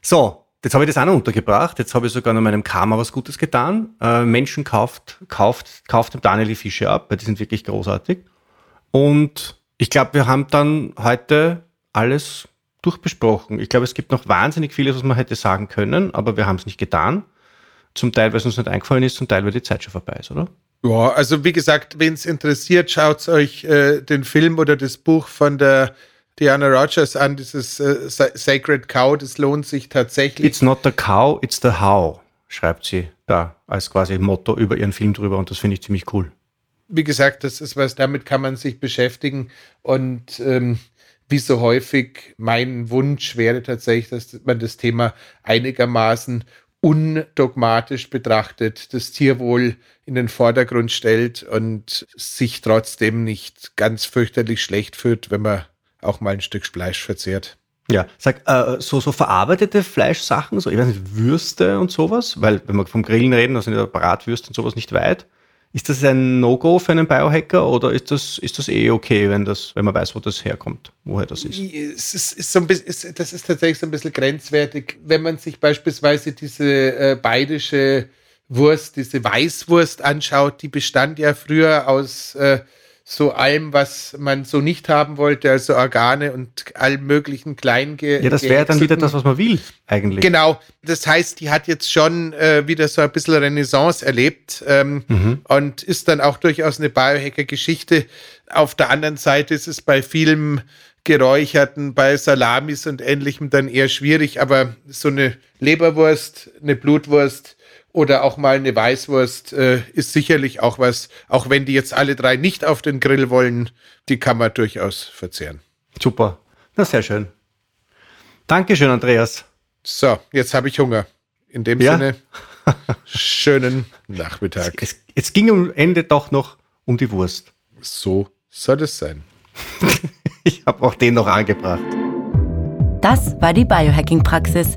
So, Jetzt habe ich das auch noch untergebracht. Jetzt habe ich sogar noch meinem Karma was Gutes getan. Äh, Menschen kauft, kauft, kauft dem Daniel die Fische ab, weil die sind wirklich großartig. Und ich glaube, wir haben dann heute alles durchbesprochen. Ich glaube, es gibt noch wahnsinnig vieles, was man hätte sagen können, aber wir haben es nicht getan. Zum Teil, weil es uns nicht eingefallen ist, zum Teil, weil die Zeit schon vorbei ist, oder? Ja, also wie gesagt, wenn es interessiert, schaut euch äh, den Film oder das Buch von der Diana Rogers an, dieses äh, Sacred Cow, das lohnt sich tatsächlich. It's not the cow, it's the how, schreibt sie da als quasi Motto über ihren Film drüber und das finde ich ziemlich cool. Wie gesagt, das ist was, damit kann man sich beschäftigen und ähm, wie so häufig mein Wunsch wäre tatsächlich, dass man das Thema einigermaßen undogmatisch betrachtet, das Tierwohl in den Vordergrund stellt und sich trotzdem nicht ganz fürchterlich schlecht fühlt, wenn man auch mal ein Stück Fleisch verzehrt. Ja, sag, äh, so, so verarbeitete Fleischsachen, so, ich weiß nicht, Würste und sowas, weil, wenn wir vom Grillen reden, da sind ja Bratwürste und sowas nicht weit. Ist das ein No-Go für einen Biohacker oder ist das, ist das eh okay, wenn, das, wenn man weiß, wo das herkommt, woher das ist? Es ist, ist so ein bisschen, ist, das ist tatsächlich so ein bisschen grenzwertig. Wenn man sich beispielsweise diese äh, bayerische Wurst, diese Weißwurst anschaut, die bestand ja früher aus äh, so allem, was man so nicht haben wollte, also Organe und allen möglichen Kleinge. Ja, das wäre dann wieder das, was man will, eigentlich. Genau. Das heißt, die hat jetzt schon äh, wieder so ein bisschen Renaissance erlebt ähm, mhm. und ist dann auch durchaus eine Biohacker-Geschichte. Auf der anderen Seite ist es bei vielen geräucherten, bei Salamis und ähnlichem dann eher schwierig, aber so eine Leberwurst, eine Blutwurst, oder auch mal eine Weißwurst äh, ist sicherlich auch was, auch wenn die jetzt alle drei nicht auf den Grill wollen, die kann man durchaus verzehren. Super, na sehr schön. Dankeschön, Andreas. So, jetzt habe ich Hunger. In dem ja? Sinne, schönen Nachmittag. Es, es, es ging am Ende doch noch um die Wurst. So soll es sein. ich habe auch den noch angebracht. Das war die Biohacking-Praxis